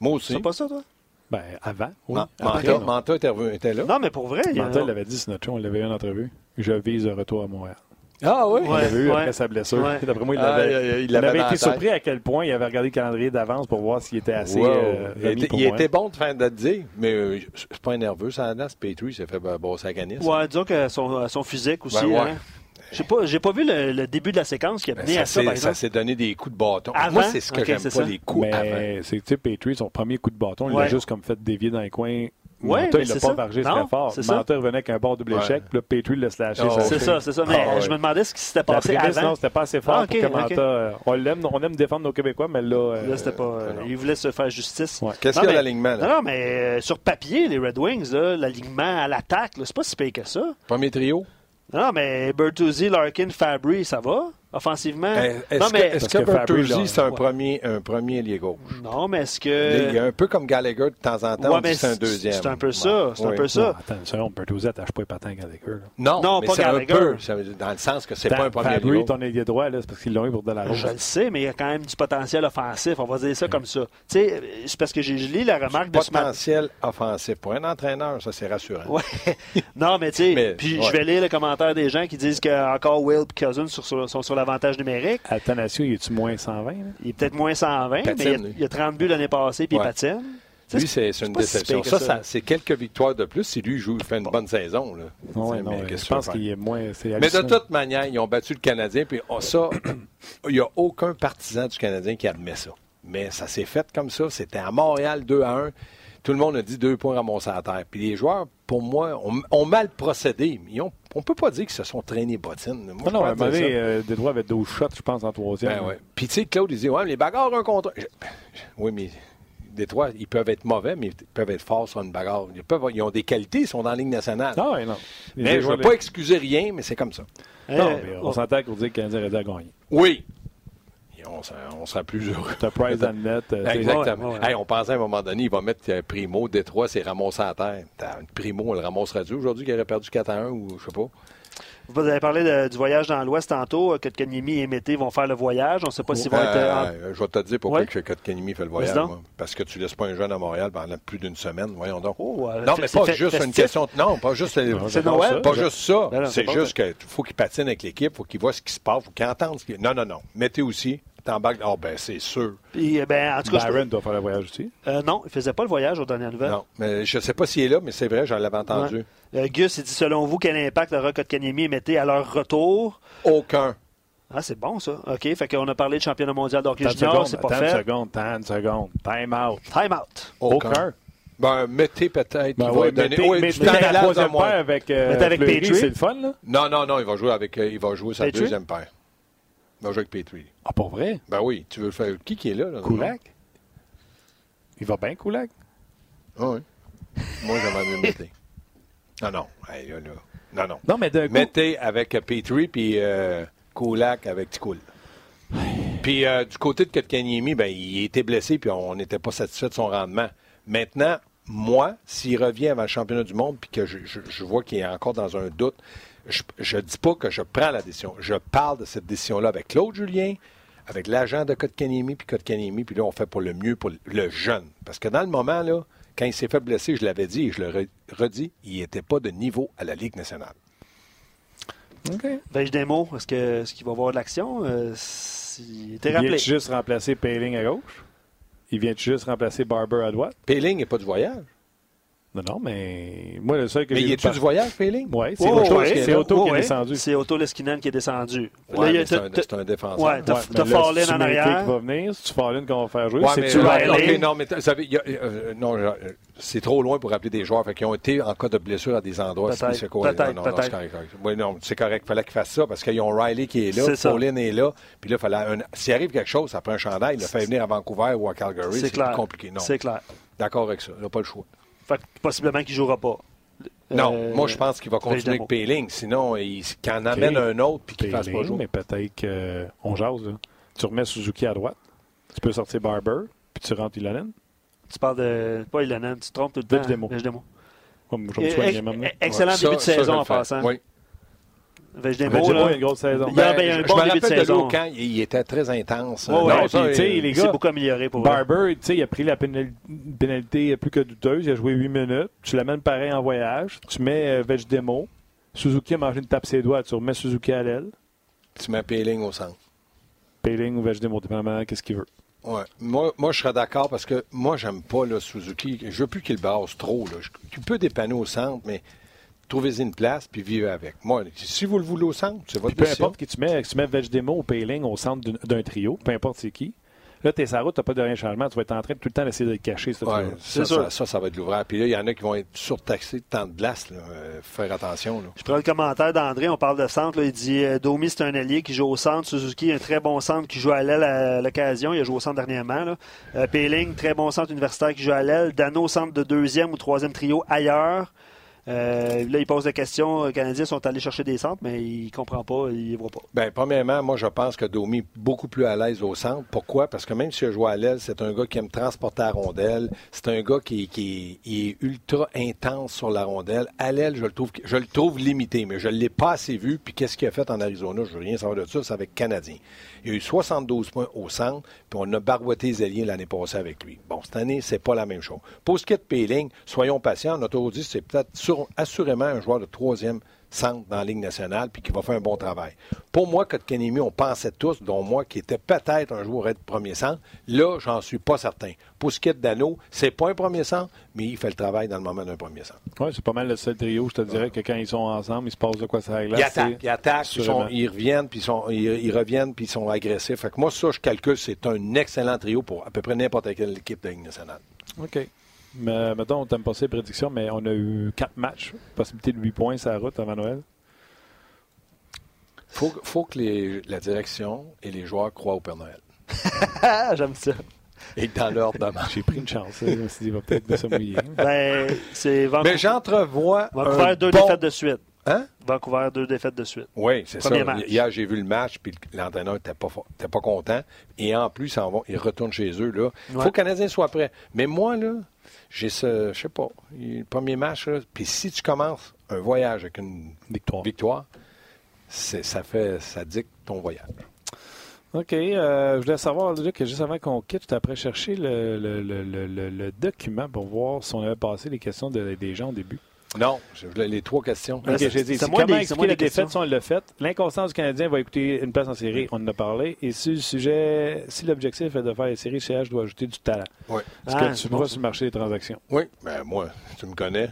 Moi aussi. C'est pas ça, toi? Ben, avant. Oui. Manta, était, là. Non, mais pour vrai. Manta, il l'avait dit sur notre show, on l'avait eu en entrevue. Je vise un retour à Montréal. Ah oui? Il l'avait eu après sa blessure. D'après moi, il ah, avait, il, avait été surpris à quel point il avait regardé le calendrier d'avance pour voir s'il était assez euh, Il, était, il était, bon de, faire, de dire, mais euh, c'est pas nerveux, ça, là. Petrie s'est fait bosser à Ganis. Ouais, disons que son, son physique aussi. Ben, ouais. Hein. J'ai pas, j'ai pas vu le, début de la séquence qui a mené ben, à ça, par Ça s'est donné des coups de bâton. Moi, c'est ce que j'aime pas, les coups Mais c'est, tu sais, Petrie, son premier coup de bâton, il a juste comme fait dévier dans les coins Ouais, Manta, il l'a pas ça. vargé très fort. c'est ça. Manta revenait avec un bord double échec, puis là, Petrie l'a slashé. Oh, C'est ça, c'est ça. Mais Ah, ouais. je me demandais ce qui s'était passé prémisse, avant. non, c'était pas assez fort Ah, pour que Manta... euh, on, l'aime, on aime défendre nos Québécois, mais là... euh, Là, c'était pas. euh, il voulait se faire justice. Ouais. Qu'est-ce qu'il y a l'alignement? Non, non, mais euh, sur papier, les Red Wings, là, l'alignement à l'attaque, là, c'est pas si pire que ça. Premier trio? Non, mais Bertuzzi, Larkin, Fabry, ça va, offensivement? Eh, Est-ce non, que, est-ce que que Bertuzzi, c'est un premier, un premier ailier gauche? non, mais est-ce Il y a que. un peu comme Gallagher de temps en temps, Ouais, on dit mais que c'est un deuxième. c'est un peu ça, c'est un peu ça. Non, attends une seconde, Bertuzzi attache pas les patins à Gallagher. là. Non, Non, mais pas c'est un Gallagher. peu, ça veut dire dans le sens que c'est pas un premier Fabry, gauche. ton ailier droit, là, c'est parce qu'ils l'ont eu pour de la Je le sais, mais il y a quand même du potentiel offensif, on va dire ça comme ça. Tu sais, c'est parce que j'ai je lis la remarque de ce. Potentiel offensif. Pour un entraîneur, ça, c'est rassurant. Ouais. non, mais tu sais, puis je vais lire le commentaire des gens qui disent que encore Will et Cousins sur- sur- sont sur l'avantage numérique. Athanasio, il est-tu moins 120? là? Il est peut-être moins 120, Patine, mais il y, a, il a 30 buts l'année passée, puis Ouais. il patine. Lui, c'est une si déception. Ça, ça. ça, c'est quelques victoires de plus si lui joue, fait une bonne saison. Là. Ouais, non, je pense qu'il est moins. Mais de toute manière, ils ont battu le Canadien, puis oh, ça, il n'y a aucun partisan du Canadien qui admet ça. Mais ça s'est fait comme ça. C'était à Montréal 2 à 1. Tout le monde a dit deux points ramassés à terre. Puis les joueurs, pour moi, ont, ont mal procédé. Ils ont- on ne peut pas dire qu'ils se sont traînés bottines. Moi, Non, je non, à un moment dire donné, euh, Détroit avait 12 shots, je pense, en troisième. Ben ouais. Puis tu sais, Claude, il dit Ouais, mais les bagarres un contre un. Je- Oui, mais Détroit, ils peuvent être mauvais, mais ils peuvent être forts sur une bagarre. Ils, peuvent, ils ont des qualités, ils sont dans la Ligue nationale. Ah, ouais, non. Les mais je ne veux pas excuser rien, mais c'est comme ça. Non, euh, mais on s'entend qu'on dit que le Canadien aurait dû gagner. Oui. On, sera, on sera plus heureux. T'as Price le net. euh. Exactement. Ouais, ouais, ouais. Hey, on pensait à un moment donné, il va mettre euh, Primo, Détroit, c'est ramassé à terre. T'as- Primo, on le ramassera-tu aujourd'hui, qu'il aurait perdu 4 à 1 ou je sais pas. Vous avez parlé de- du voyage dans l'Ouest tantôt, euh, que et Mété vont faire le voyage. On ne sait pas s'ils vont être. euh, en- je vais te dire pourquoi Ouais. que Kotkaniemi fait le voyage. Moi. Parce que tu laisses pas un jeune à Montréal pendant plus d'une semaine. Voyons donc. Oh, euh, non, mais c'est pas juste une question. Non, pas juste. Non, C'est Noël? Pas juste ça. Non, c'est juste qu'il faut qu'il patine avec l'équipe, il faut qu'il voit ce qui se passe, il faut qu'il entende ce qui. Non, non, non. Mettez aussi. T'embarques. Oh, ben, c'est sûr. Puis, euh, ben, en tout cas, je- Byron doit faire le voyage aussi. euh, non, il ne faisait pas le voyage aux dernières nouvelles. Non. Mais je sais pas s'il est là, mais c'est vrai, j'en l'avais entendu. Euh, Gus, il dit selon vous, quel impact aura Kotkaniemi et Mété à leur retour? Aucun. Ah, c'est bon ça. OK, fait qu'on a parlé de championnat mondial d'hockey junior, c'est pas attends une fait. seconde, une seconde. Time out. Time out. Aucun. Aucun. Ben, mettez peut-être. Ben il va ouais, donner. mettez, oui, mettez temps la troisième paire avec, euh, Mettez avec Petrie. c'est le fun, là? Non, non, non, il va jouer avec. euh, il va jouer sa Petrie? deuxième paire. Jouer avec Petrie. Ah, pas vrai? Ben oui, tu veux le faire. Qui qui est là? là Kulak? Il va bien, Kulak? Ah oui. Moi, j'aimerais mieux Mettez. Non, non. Hey, là, là. Non, non. Non, mais d'un coup... Mettez avec euh, Petrie puis euh, Kulak avec Ticoul. Puis euh, du côté de Kotkaniemi, ben, il était blessé puis on n'était pas satisfait de son rendement. Maintenant, moi, s'il revient avant le championnat du monde puis que je, je- je vois qu'il est encore dans un doute, je ne dis pas que je prends la décision. Je parle de cette décision-là avec Claude Julien, avec l'agent de Kotkaniemi puis Kotkaniemi, puis là, on fait pour le mieux pour le jeune. Parce que dans le moment, là, quand il s'est fait blesser, je l'avais dit et je le re- redis, il n'était pas de niveau à la Ligue nationale. OK. Vais-je des mots? Est-ce qu'il va y avoir de l'action? Euh, était Il rappelé. vient juste remplacer Payling à gauche? Il vient juste remplacer Barber à droite? Péling n'est pas du voyage. Non, non, mais moi, le seul que Mais j'ai il vu est-tu par- du voyage, Péling? Ouais, c'est Oh, Otto, ouais, c'est c'est Otto oh, qui est ouais. descendu. C'est Otto Leskinen qui est descendu. Ouais, Là, il y a- mais c'est un, un défenseur. Ouais, t'as- mais Fallin en arrière. qui va venir? C'est-tu Fallin qu'on va faire jouer? Ouais, C'est-tu mais, Riley? OK, non, mais vous savez, il y a- euh, non, c'est trop loin pour appeler des joueurs. Fait qu'ils ont été en cas de blessure à des endroits Peut-être, spécifiques. Peut-être, non, non, non, peut-être. c'est correct, correct. Oui, non, c'est correct. Il fallait qu'ils fassent ça parce qu'ils ont Riley qui est là. Paulin est là. Puis là, fallait un... s'il arrive quelque chose, ça prend un chandail. Il le fait venir à Vancouver ou à Calgary. C'est plus compliqué. Non, C'est clair. d'accord avec ça. Il n'a pas le choix. Fait que possiblement qu'il ne jouera pas. Non, Euh, moi, je pense qu'il va continuer avec Péling. Sinon, il... qu'il en amène un autre puis qu'il ne fasse pas jouer. mais peut-être qu'on jase. Là. Tu remets Suzuki à droite. Tu peux sortir Barber, puis tu rentres Ilonen. Tu parles de. Pas Ilanen, tu te trompes tout le temps. Vejdemo. Vejdemo. Comme je me souviens même. eh, Excellent Ouais, ça- début de ça, saison vais en passant. Oui. Vejdemo, Vejdemo, il là, a une grosse saison. Il y a- ben, je, un je bon me début de rappelle de saison. quand il, était très intense. Ouais, Non, ça, sais, il- les gars, beaucoup amélioré pour. Barber, il a pris la pénal- pénalité plus que douteuse. Il a joué 8 minutes. Tu l'amènes pareil en voyage. Tu mets euh, Vejdemo. Suzuki a mangé une tape ses doigts. Tu remets Suzuki à l'aile. tu mets Péling au centre. Payling ou Vejdemo, dépendamment qu'est-ce qu'il veut. Ouais. Moi, moi, je serais d'accord parce que moi, j'aime pas là, Suzuki. Je veux plus qu'il brasse trop. Là. Je- tu peux dépanner au centre, mais trouvez-y une place puis vivez avec. Moi, si vous le voulez au centre, c'est votre Puis peu importe qui tu mets, si tu mets Vejdemo ou Payling au centre d'un trio, peu importe c'est qui, Là, tu es route, tu n'as pas de rien changement. Tu vas être en train de tout le temps d'essayer de le cacher. Ça, ouais, ça, ça, ça, ça, va être l'ouvrage. Puis là, il y en a qui vont être surtaxés de temps de glace. Là. Euh, faire attention. Là. Je prends le commentaire d'André. On parle de centre. Là, il dit euh, Domi, c'est un allié qui joue au centre. Suzuki, un très bon centre qui joue à l'aile à l'occasion. Il a joué au centre dernièrement. Euh, Péling, très bon centre universitaire qui joue à l'aile. Dano, centre de deuxième ou troisième trio ailleurs. Euh, là, il pose la question. Les Canadiens sont allés chercher des centres, mais il comprend pas, il ne voit pas. Bien, premièrement, moi, je pense que Domi est beaucoup plus à l'aise au centre. Pourquoi? Parce que même si je joue à l'aile, c'est un gars qui aime transporter la rondelle. C'est un gars qui, est ultra intense sur la rondelle. À l'aile, je le trouve, je le trouve limité, mais je ne l'ai pas assez vu. Puis qu'est-ce qu'il a fait en Arizona? Je veux rien savoir de ça. C'est avec Canadien. Il a eu 72 points au centre, puis on a barboité les l'année passée avec lui. Bon, cette année, c'est pas la même chose. Pour ce qui est de Péling, soyons patients. Notre dit c'est peut-être assurément un joueur de troisième centre dans la Ligue nationale puis qui va faire un bon travail. Pour moi, Kotkanemi, on pensait tous, dont moi, qui était peut-être un joueur de premier centre. Là, j'en suis pas certain. Pour ce qui est de Dano, c'est pas un premier centre, mais il fait le travail dans le moment d'un premier centre. Oui, c'est pas mal le seul trio. Je te dirais que quand ils sont ensemble, ils se passent de quoi ça règle. Ils attaquent, ils, attaquent ils, reviennent, puis ils, reviennent, puis ils sont agressifs. Fait que moi, ça, je calcule, c'est un excellent trio pour à peu près n'importe quelle équipe de Ligue nationale. OK. Mais, mettons, on t'aime pas ces prédictions, mais on a eu quatre matchs, possibilité de 8 points sur la route avant Noël. Faut, faut que les, la direction et les joueurs croient au Père Noël. J'aime ça. Et dans l'ordre de J'ai pris une chance. Je me suis dit, il va peut-être de se mouiller. Ben, c'est Vancouver. Mais j'entrevois. Vancouver, deux défaites de suite. Hein? Vancouver, deux défaites de suite. Oui, c'est ça. Match. Hier, j'ai vu le match, puis l'entraîneur n'était pas, pas content. Et en plus, ils retournent chez eux. Il faut que les Canadiens soient prêts. Mais moi, là, j'ai ce, je sais pas, le premier match, puis si tu commences un voyage avec une victoire, victoire ça fait, ça dicte ton voyage. OK. Euh, je voulais savoir, que juste avant qu'on quitte, tu après chercher le, le, le, le, document pour voir si on avait passé les questions des gens au début. Non, je voulais les trois questions. Okay, j'ai dit, comment des, expliquer la défaite si on l'a fait? L'inconstance du Canadien va écouter une place en série, on en a parlé. Et si le sujet, si l'objectif est de faire les séries, CH doit ajouter du talent. Oui. Est-ce que ah, tu vois sur le marché des transactions? Oui, ben moi, tu me connais.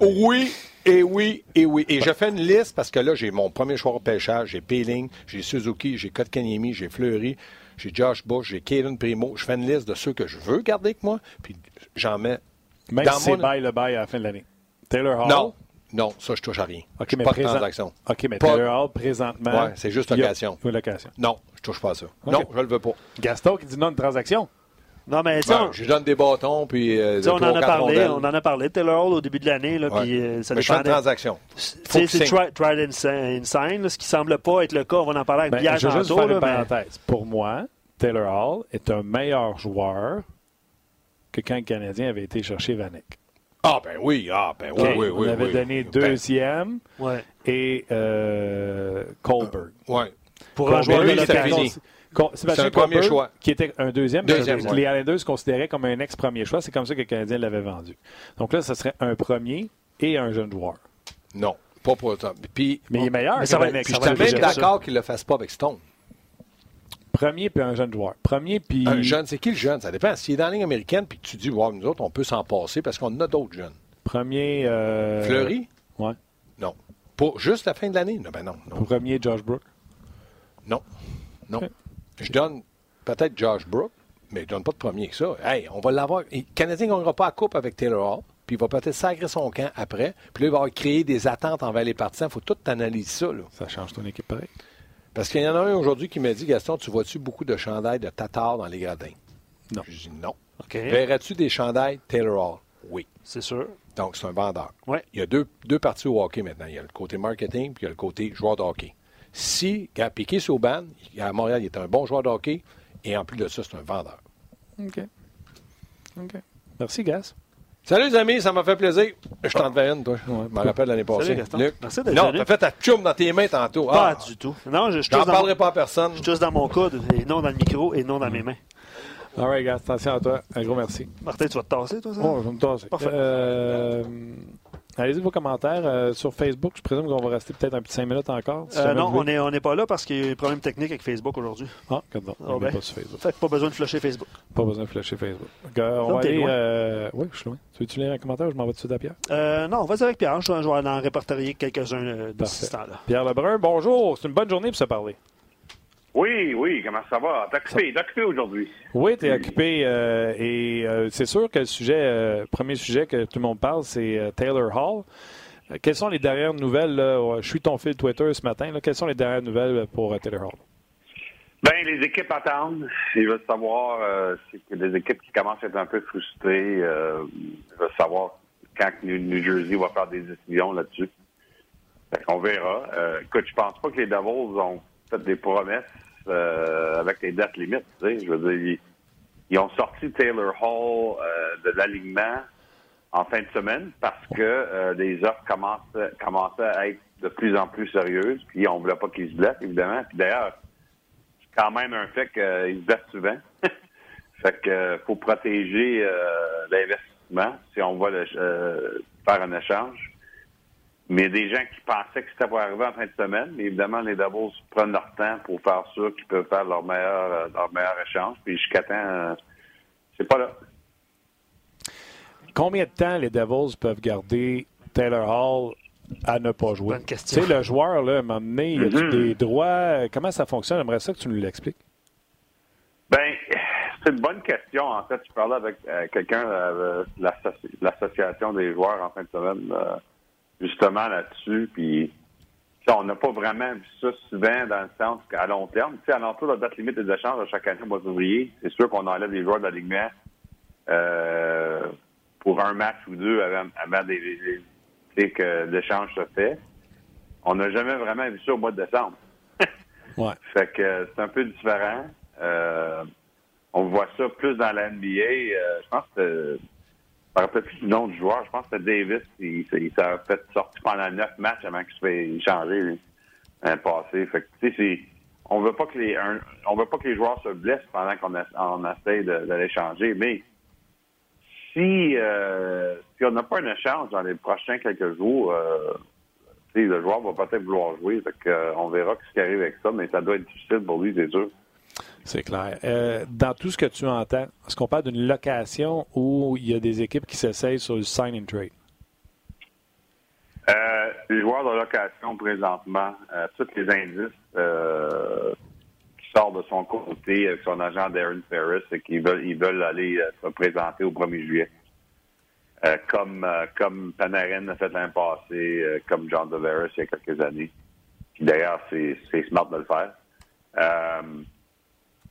Oui, et oui, et oui. Et je fais une liste parce que là, j'ai mon premier choix au pêchage, j'ai Peeling, j'ai Suzuki, j'ai Kotkaniemi, j'ai Fleury, j'ai Josh Bush, j'ai Kaden Primo. Je fais une liste de ceux que je veux garder avec moi, puis j'en mets. Même si c'est bail le bail à la fin de l'année. Taylor Hall? Non. Non, ça, je touche à rien. mais pas de transaction. OK, mais Taylor Hall, présentement. Oui, c'est juste location. Oui, location. Non, je touche pas à ça. Non, je le veux pas. Gaston qui dit non de transaction. Non, mais ben, Je donne des bâtons, puis. Euh, on, en a parlé, on en a parlé. Taylor Hall au début de l'année, là, puis euh, ça mais je fais une transaction. C'est try, try and sign, ce qui semble pas être le cas. On va en parler avec ben, Pierre Je vais juste faire une parenthèse. Pour moi, Taylor Hall est un meilleur joueur que quand le Canadien avait été chercher Vanek. Ah, ben oui, ah, ben oui, oui, oui. On avait donné ben, deuxième et euh, Colberg. oui. Pour un joueur de l'occasion. C'est un premier choix. Qui était un deuxième. deuxième Les Islanders se considéraient comme un ex-premier choix. C'est comme ça que le Canadien l'avait vendu. Donc là, ce serait un premier et un jeune joueur. Non, pas pour autant. Puis, mais il est meilleur. Mais ça va, puis je suis même d'accord qu'il ne le fasse pas avec Stone. Premier puis un jeune joueur. Premier puis. Un jeune, c'est qui le jeune? Ça dépend. S'il est dans la ligne américaine puis que tu dis, wow, nous autres, on peut s'en passer parce qu'on a d'autres jeunes. Premier. Euh... Fleury? Ouais. Non. Pour juste la fin de l'année? Non, ben non. non. Premier, Josh Brook Non. Non. Je donne peut-être Josh Brook, mais je donne pas de premier que ça. Hey, on va l'avoir. Le Canadien ne gagnera pas la coupe avec Taylor Hall puis il va peut-être sacrer son camp après. Puis là, il va créer des attentes envers les partisans. Il faut tout analyser ça. Là. Ça change ton équipe pareil. Parce qu'il y en a un aujourd'hui qui m'a dit Gaston, tu vois-tu beaucoup de chandails de Tatar dans les gradins? Non. Je dis non. Verrais-tu des chandails Taylor Hall? Oui. C'est sûr. Donc, c'est un vendeur. Ouais. Il y a deux, deux parties au hockey maintenant. Il y a le côté marketing puis il y a le côté joueur de hockey. Si, Piqué Souban, à Montréal, il est un bon joueur de hockey et en plus de ça, c'est un vendeur. OK. OK. Merci, Gas. Salut les amis, ça m'a fait plaisir. Je t'en devais une, toi. Ouais. Je me rappelle l'année passée. Salut, Merci d'être Non, t'as fait ta chum dans tes mains tantôt. Pas ah. du tout. Non, je, je parlerai pas à personne. Je touche dans mon coude et non dans le micro et non dans mes mains. All right, gars, attention à toi. Un gros merci. Martin, tu vas te tasser, toi, ça? Oh, je vais me tasser. Parfait. Euh, Allez-y vos commentaires euh, sur Facebook. Je présume qu'on va rester peut-être un petit 5 minutes encore. euh, non, on n'est on est pas là parce qu'il y a des problèmes techniques avec Facebook aujourd'hui. Ah, non, on ah, ben. pas sur Facebook. Fait pas besoin de flasher Facebook. Pas besoin de flasher Facebook. on va aller. Euh... Oui, je suis loin. Tu veux-tu lire un commentaire ou je m'en vais tout de suite à Pierre? Non, vas-y avec Pierre. Je vais en répertorier quelques-uns de ce temps-là. Pierre Lebrun, bonjour. C'est une bonne journée pour se parler. Oui, oui, comment ça va? T'es occupé, t'es occupé aujourd'hui. Oui, t'es occupé. Euh, et euh, c'est sûr que le sujet, euh, premier sujet que tout le monde parle, c'est Taylor Hall. quelles sont les dernières nouvelles? Là? Je suis ton fil Twitter ce matin. Là. Quelles sont les dernières nouvelles pour Taylor Hall? Ben, les équipes attendent. Ils veulent savoir, c'est que des équipes qui commencent à être un peu frustrées. ils veulent savoir quand New Jersey va faire des décisions là-dessus. On verra. écoute, je pense pas que les Devils ont fait des promesses euh, avec les dates limites. Je veux dire, ils, ont sorti Taylor Hall euh, de l'alignement en fin de semaine parce que euh, les offres commençaient, à être de plus en plus sérieuses. Puis on voulait pas qu'ils se blessent, évidemment. Puis d'ailleurs, c'est quand même un fait qu'ils se blessent souvent. fait faut protéger l'investissement si on va faire un échange. Mais des gens qui pensaient que c'était pour arriver en fin de semaine. Mais évidemment, les Devils prennent leur temps pour faire sûr qu'ils peuvent faire leur meilleur, euh, leur meilleur échange. Puis jusqu'à temps, euh, c'est pas là. Combien de temps les Devils peuvent garder Taylor Hall à ne pas jouer? Tu sais, le joueur, là, à un moment donné, il a mm-hmm. des droits? Comment ça fonctionne? J'aimerais ça que tu nous l'expliques. Ben, c'est une bonne question. En fait, je parlais avec euh, quelqu'un de l'association des joueurs en fin de semaine justement là-dessus. Puis on n'a pas vraiment vu ça souvent dans le sens qu'à long terme, tu sais, à l'entour de la date limite des échanges à chaque année au mois de c'est sûr qu'on enlève les joueurs d'alignement euh, pour un match ou deux avant, avant des, que l'échange se fait. On n'a jamais vraiment vu ça au mois de décembre. ouais. Fait que c'est un peu différent. Euh, on voit ça plus dans la NBA. Euh, je pense que me rappelle plus du nom du joueur. Je pense que Davis. Il, s'est fait sortir pendant neuf matchs avant qu'il se fait changer lui, passé. Fait que, sais, on veut pas que les veut pas que les joueurs se blessent pendant qu'on on essaie de, de changer. Mais si, euh, on n'a pas un échange dans les prochains quelques jours, euh, le joueur va peut-être vouloir jouer. Euh, on verra ce qui arrive avec ça, mais ça doit être difficile pour lui, c'est sûr. C'est clair. Euh, dans tout ce que tu entends, est-ce qu'on parle d'une location ou il y a des équipes qui s'essayent sur le sign and trade? Euh, les joueurs de location présentement, euh, tous les indices qui sortent de son côté avec son agent Darren Ferris, c'est qu'ils veulent, ils veulent aller se présenter au 1er juillet. comme comme Panarin a fait l'an passé, comme John DeVeris il y a quelques années. D'ailleurs, c'est smart de le faire.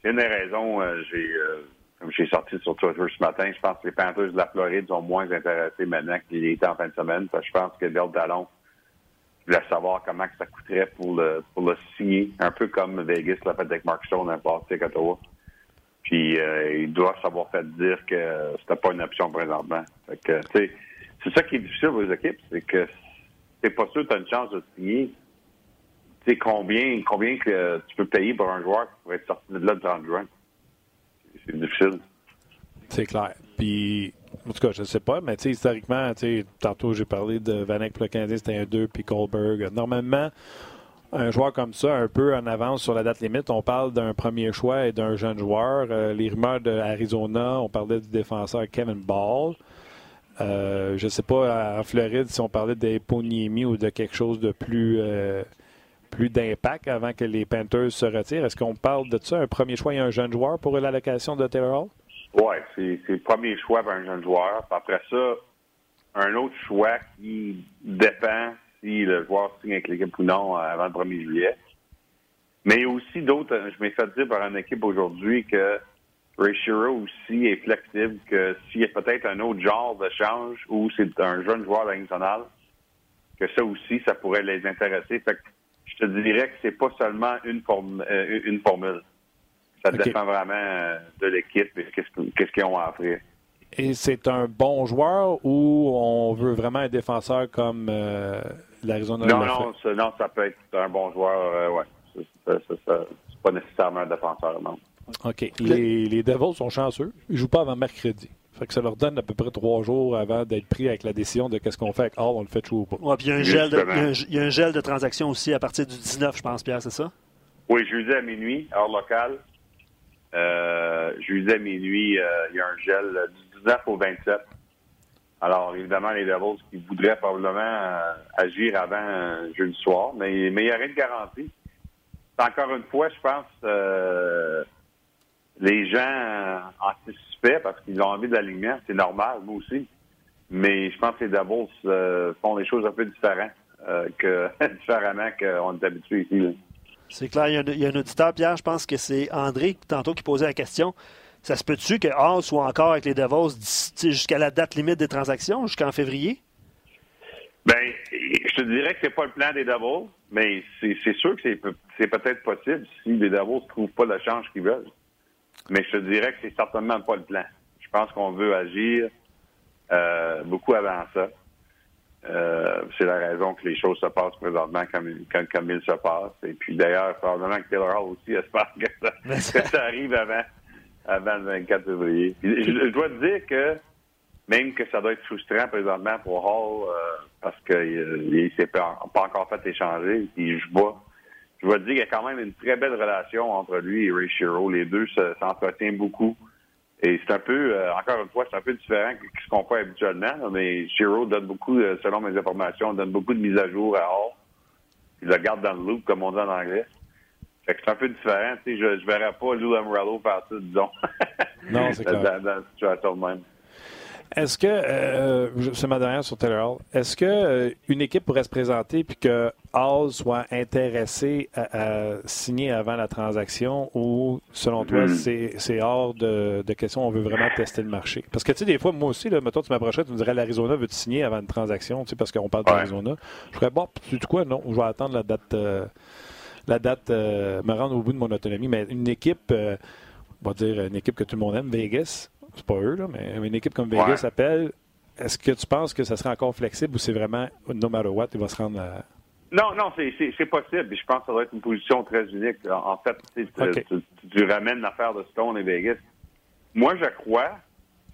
Une des raisons, euh, j'ai, euh, comme j'ai sorti sur Twitter ce matin, je pense que les Panthers de la Floride sont moins intéressés maintenant qu'il était en fin de semaine. Parce que je pense que Bill Dallon voulait savoir comment que ça coûterait pour le pour le signer, un peu comme Vegas l'a fait avec Mark Stone un passé à Ottawa. Puis euh, il doit savoir fait dire que c'était pas une option présentement. Fait que, c'est ça qui est difficile les équipes, c'est que c'est pas sûr que tu as une chance de signer sais, combien, combien que tu peux payer pour un joueur qui pourrait être sorti de là le 30 juin? C'est difficile. C'est clair. Puis, en tout cas, je ne sais pas, mais historiquement, tantôt j'ai parlé de Vanek pour le Canadien, c'était un 2, puis Goldberg. Normalement, un joueur comme ça, un peu en avance sur la date limite, on parle d'un premier choix et d'un jeune joueur. Euh, les rumeurs d'Arizona, on parlait du défenseur Kevin Ball. Euh, je ne sais pas, en Floride, si on parlait d'Eponiemi ou de quelque chose de plus. Euh, plus d'impact avant que les Panthers se retirent. Est-ce qu'on parle de ça, un premier choix et un jeune joueur pour l'allocation de Taylor Hall? Oui, c'est le premier choix pour un jeune joueur. Après ça, un autre choix qui dépend si le joueur signe avec l'équipe ou non avant le 1er juillet. Mais il y a aussi d'autres. Je m'ai fait dire par une équipe aujourd'hui que Ray aussi est flexible, que s'il y a peut-être un autre genre de change ou c'est un jeune joueur nationale, que ça aussi, ça pourrait les intéresser. Fait je te dirais que c'est pas seulement une, euh, une formule. Ça dépend vraiment euh, de l'équipe et qu'est-ce qu'ils ont à offrir. Et c'est un bon joueur ou on veut vraiment un défenseur comme euh, l'Arizona? Non, non, non, ça peut être un bon joueur, ouais. C'est pas nécessairement un défenseur, non. OK. Les, les Devils sont chanceux. Ils jouent pas avant mercredi. Fait que ça leur donne à peu près trois jours avant d'être pris avec la décision de qu'est-ce qu'on fait avec Hall, on le fait jouer ou pas. Ouais, puis il y, a un gel de, il, y a un, gel de transactions aussi à partir du 19, je pense, Pierre, c'est ça? Oui, jeudi à minuit, heure locale. Euh, jeudi à minuit, euh, il y a un gel du 19 au 27. Alors, évidemment, les Devils qui voudraient probablement euh, agir avant jeudi soir, mais, mais il n'y a rien de garanti. encore une fois, je pense, euh, les gens parce qu'ils ont envie d'alignement. C'est normal, moi aussi. Mais je pense que les Devils euh, font des choses un peu différentes euh, que différemment qu'on est habitué ici. C'est clair, il y, a un, il y, a un, auditeur, Pierre, je pense que c'est André, tantôt, qui posait la question. Ça se peut-tu que Hall soit encore avec les Devils jusqu'à la date limite des transactions, jusqu'en février? Ben, je te dirais que c'est pas le plan des Devils, mais c'est sûr que c'est peut-être possible si les Devils ne trouvent pas le change qu'ils veulent. Mais je te dirais que c'est certainement pas le plan. Je pense qu'on veut agir euh, beaucoup avant ça. Euh, c'est la raison que les choses se passent présentement comme, comme, comme ils se passent. Et puis d'ailleurs, probablement que Taylor Hall aussi espère que ça, que ça arrive avant, avant le 24 février. je, je, dois te dire que même que ça doit être frustrant présentement pour Hall euh, parce qu'il euh, s'est pas, pas, encore fait échanger. Puis je vois, je vois dire qu'il y a quand même une très belle relation entre lui et Ray Shiro. Les deux s'entretiennent beaucoup. Et c'est un peu, euh, encore une fois, c'est un peu différent de ce qu'on fait habituellement. mais Shiro donne beaucoup, euh, selon mes informations, donne beaucoup de mises à jour à Hall. Il le garde dans le loop, comme on dit en anglais. Fait que c'est un peu différent. Tu sais, je ne verrais pas Lou Amorello faire ça, disons. Non, c'est clair. dans, dans la situation de même. Est-ce que, euh, c'est ma dernière sur Taylor Hall, est-ce que euh, une équipe pourrait se présenter puis que Hall soit intéressé à, à, signer avant la transaction ou, selon toi, Mm-hmm. c'est hors de, de, question, on veut vraiment tester le marché? Parce que, tu sais, des fois, moi aussi, là, mettons, tu m'approchais, tu me dirais l'Arizona veut te signer avant une transaction, tu sais, parce qu'on parle d'Arizona. Ouais. Je ferais, bon, tu sais quoi, non, je vais attendre la date, euh, la date, euh, me rendre au bout de mon autonomie. Mais une équipe, euh, on va dire une équipe que tout le monde aime, Vegas, c'est pas eux, là, mais une équipe comme Vegas ouais. appelle. Est-ce que tu penses que ça serait encore flexible ou c'est vraiment, no matter what, il va se rendre à. Non, non, c'est possible. Je pense que ça doit être une position très unique. En fait, tu, okay. tu, tu ramènes l'affaire de Stone et Vegas. Moi, je crois,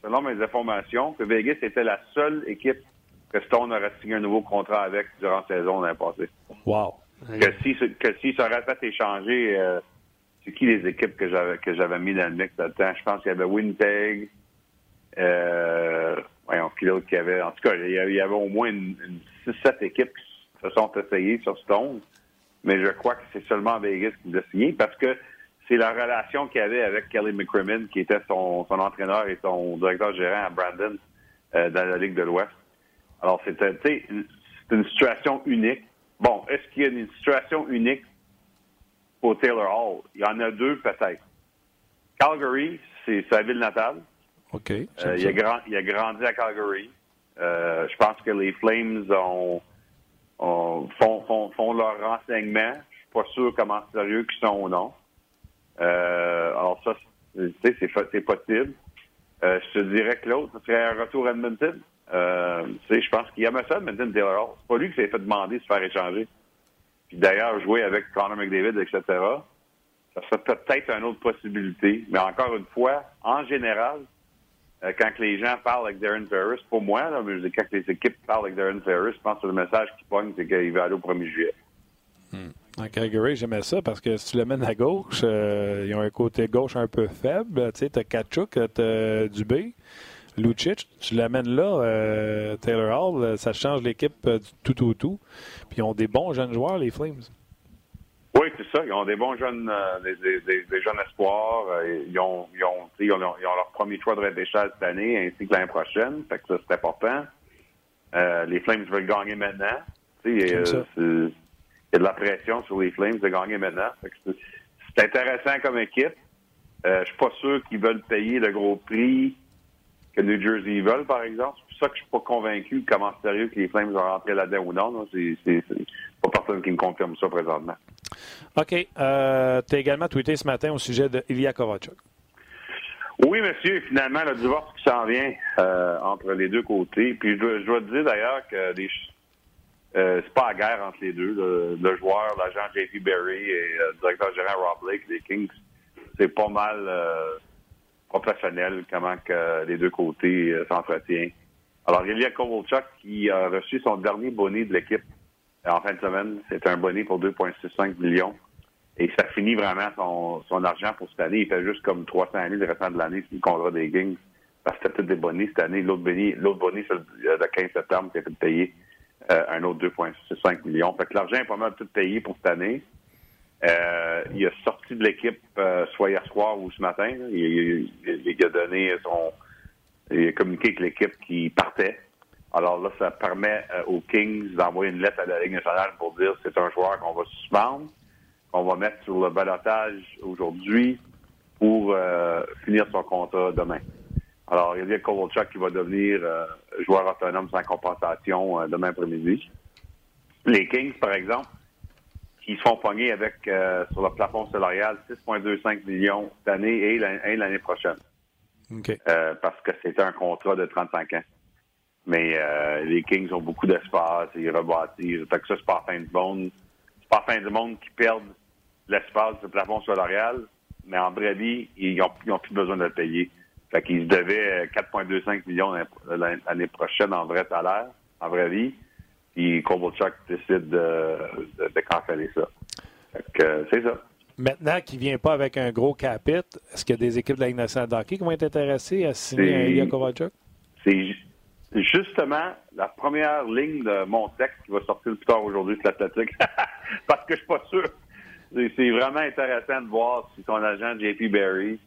selon mes informations, que Vegas était la seule équipe que Stone aurait signé un nouveau contrat avec durant la saison l'année passée. Wow. Que si, que si ça aurait fait échanger, euh, qui les équipes que j'avais que j'avais mis dans le mix là-dedans? Je pense qu'il y avait Winnipeg, euh, voyons, qui l'autre qu'il avait? En tout cas, il y avait, au moins une, une 6-7 équipes qui se sont essayées sur Stone. Mais je crois que c'est seulement Vegas qui l'a signé parce que c'est la relation qu'il avait avec Kelly McCrimmon, qui était son, entraîneur et son directeur gérant à Brandon euh, dans la Ligue de l'Ouest. Alors, c'était, une situation unique. Bon, est-ce qu'il y a une situation unique pour Taylor Hall? Il y en a deux, peut-être. Calgary, c'est sa ville natale. OK. Euh, il, a grand, il, a grandi à Calgary. Euh, je pense que les Flames ont, ont font, font, font leur renseignement. Je suis pas sûr comment sérieux qu'ils sont ou non. Euh, alors ça, sais, c'est possible. Je te dirais que l'autre, ce serait un retour à Edmonton. Tu sais, je pense qu'il aimait ça, Edmonton Taylor Hall. C'est pas lui qui s'est fait demander de se faire échanger. Puis d'ailleurs, jouer avec Connor McDavid, etc., ça serait peut-être une autre possibilité. Mais encore une fois, en général, euh, quand les gens parlent avec Darren Ferris, pour moi, quand les équipes parlent avec Darren Ferris, je pense que le message qui pogne, c'est qu'il va aller au 1er juillet. Hmm. En Calgary, j'aimais ça parce que si tu le mènes à gauche, euh, ils ont un côté gauche un peu faible. Tu sais, t'as Kachuk, t'as Dubé, Lucic. Tu l'amènes là, euh, Taylor Hall, ça change l'équipe euh, du tout au tout. Puis ils ont des bons jeunes joueurs, les Flames. Oui, c'est ça. Ils ont des bons jeunes, euh, des, des, des, jeunes espoirs. Euh, ils, ont, ils, ont, ils, ont, ils ont leur premier choix de repêchage cette année ainsi que l'année prochaine. Fait que ça, c'est important. Les Flames veulent gagner maintenant. Il y a de la pression sur les Flames de gagner maintenant. C'est intéressant comme équipe. Euh, je suis pas sûr qu'ils veulent payer le gros prix que New Jersey veulent, par exemple. C'est pour ça que je suis pas convaincu comment sérieux que les Flames vont rentrer là-dedans ou non. C'est pas personne qui me confirme ça présentement. OK. Euh, tu as également tweeté ce matin au sujet de Ilya Kovalchuk. Oui, monsieur. Finalement, le divorce qui s'en vient euh, entre les deux côtés. Puis je dois, je dois te dire d'ailleurs que des, euh, c'est pas la guerre entre les deux. Le, le joueur, l'agent JP Berry et le directeur général Rob Blake des Kings, c'est pas mal euh, professionnel comment que les deux côtés euh, s'entretiennent. Alors, Ilya Kovalchuk qui a reçu son dernier bonnet de l'équipe en fin de semaine. C'est un bonnet pour 2,65 millions. Et ça finit vraiment son, son argent pour cette année. Il fait juste comme 300 000 le restant de l'année sur le contrat des Kings. Parce que c'était tous des bonnets cette année. L'autre bonnet, l'autre bonnet, c'est le 15 septembre qui a été payé euh, un autre 2,65 millions. Fait que l'argent est pas mal tout payé pour cette année. Euh, il a sorti de l'équipe euh, soit hier soir ou ce matin. Il, il, a donné son. Il a communiqué avec l'équipe qui partait. Alors là, ça permet euh, aux Kings d'envoyer une lettre à la Ligue nationale pour dire c'est un joueur qu'on va suspendre, qu'on va mettre sur le balotage aujourd'hui pour finir son contrat demain. Alors, il y a Kovalchuk qui va devenir joueur autonome sans compensation demain après-midi. Les Kings, par exemple, qui se font pogner avec, euh, sur le plafond salarial, 6,25 millions cette année et l'année prochaine. Euh, parce que c'est un contrat de 35 ans. Mais euh, les Kings ont beaucoup d'espace, ils rebâtissent. Fait que ça, c'est pas la fin du monde. C'est pas la fin du monde qui perdent l'espace du plafond salarial, mais en vrai vie, ils n'ont plus besoin de le payer. Fait qu'ils se devaient 4,25 millions l'année prochaine en vrai salaire, en vraie vie. Puis Kovalchuk décide de, de, canceller ça. c'est ça. Maintenant qu'il ne vient pas avec un gros capit, est-ce qu'il y a des équipes de la Ligue nationale d'hockey qui vont être intéressées à signer Ilya Kovalchuk? C'est justement la première ligne de mon texte qui va sortir le plus tard aujourd'hui sur l'Atlantique. Parce que je suis pas sûr. C'est vraiment intéressant de voir si son agent JP Barry,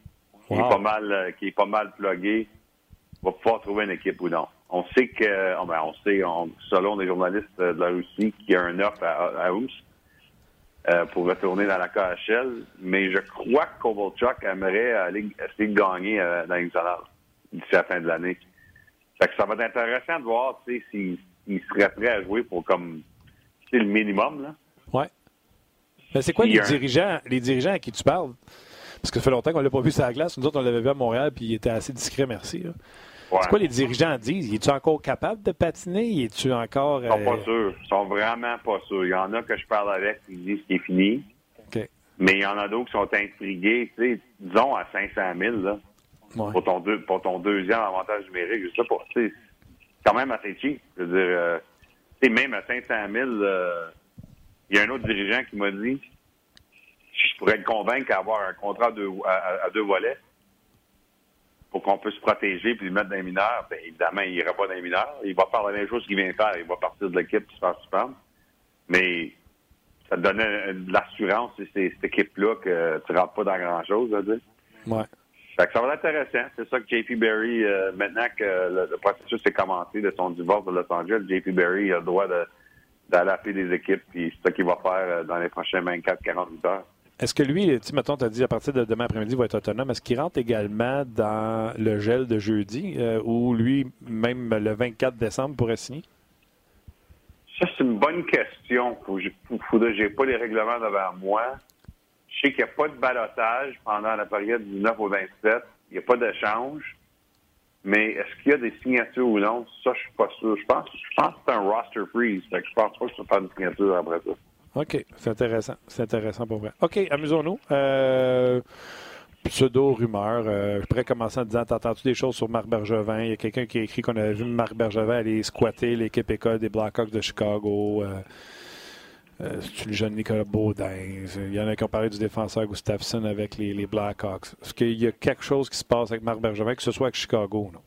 qui, est pas mal, euh, qui est pas mal plugué, va pouvoir trouver une équipe ou non. On sait que, oh, ben, on sait, selon des journalistes de la Russie, qu'il y a un offre à, à euh, pour retourner dans la KHL, mais je crois que Kovalchuk aimerait aller essayer de gagner euh, dans nationale d'ici la fin de l'année. ça va être intéressant de voir s'il serait prêt à jouer pour comme c'est le minimum. Là. Ouais. Mais c'est quoi les dirigeants, les dirigeants à qui tu parles? Parce que ça fait longtemps qu'on l'a pas vu sur la glace. Nous autres, on l'avait vu à Montréal, puis il était assez discret, merci. C'est quoi les dirigeants disent? Es-tu encore capable de patiner? Es-tu encore. Ils sont pas euh, sûrs. Ils sont vraiment pas sûrs. Il y en a que je parle avec qui disent qu'il est fini. Mais il y en a d'autres qui sont intrigués. Tu sais, disons à 500 000 là, pour, ton pour ton deuxième avantage numérique. Je sais pas. C'est quand même assez cheap. Je veux dire, euh, même à 500 000, euh, il y a un autre dirigeant qui m'a dit je pourrais le convaincre d'avoir un contrat à deux volets pour qu'on puisse se protéger puis le mettre dans les mineurs, bien, évidemment, il n'ira pas dans les mineurs. Il va faire la même chose qu'il vient faire. Il va partir de l'équipe qui se passe super. Mais ça te donnait de l'assurance, c'est cette équipe-là, que tu ne rentres pas dans grand-chose, dire. Ouais. Fait que ça va être intéressant. C'est ça que JP Berry, euh, maintenant que le, processus est commencé de son divorce de Los Angeles, JP Berry a le droit d'aller appeler des équipes, puis c'est ça qu'il va faire euh, dans les prochains 24-48 heures. Est-ce que lui, tu mettons, as dit à partir de demain après-midi, il va être autonome. Est-ce qu'il rentre également dans le gel de jeudi euh, ou lui, même le 24 décembre, pourrait signer? Ça, c'est une bonne question. Je n'ai pas les règlements devant moi. Je sais qu'il n'y a pas de balotage pendant la période du 9 au 27. Il n'y a pas d'échange. Mais est-ce qu'il y a des signatures ou non? Ça, je suis pas sûr. Je pense, je pense que c'est un roster freeze. Je je pense pas que ça faire une signature après ça. OK, c'est intéressant. C'est intéressant pour vrai. OK, amusons-nous. Euh, pseudo-rumeur. Euh, je pourrais commencer en disant T'entends-tu des choses sur Marc Bergevin? Il y a quelqu'un qui a écrit qu'on avait vu Marc Bergevin aller squatter l'équipe école des Blackhawks de Chicago. Euh, c'est le jeune Nicolas Baudin? Il y en a qui ont parlé du défenseur Gustafsson avec les, Blackhawks. Est-ce qu'il y a quelque chose qui se passe avec Marc Bergevin, que ce soit avec Chicago ou non?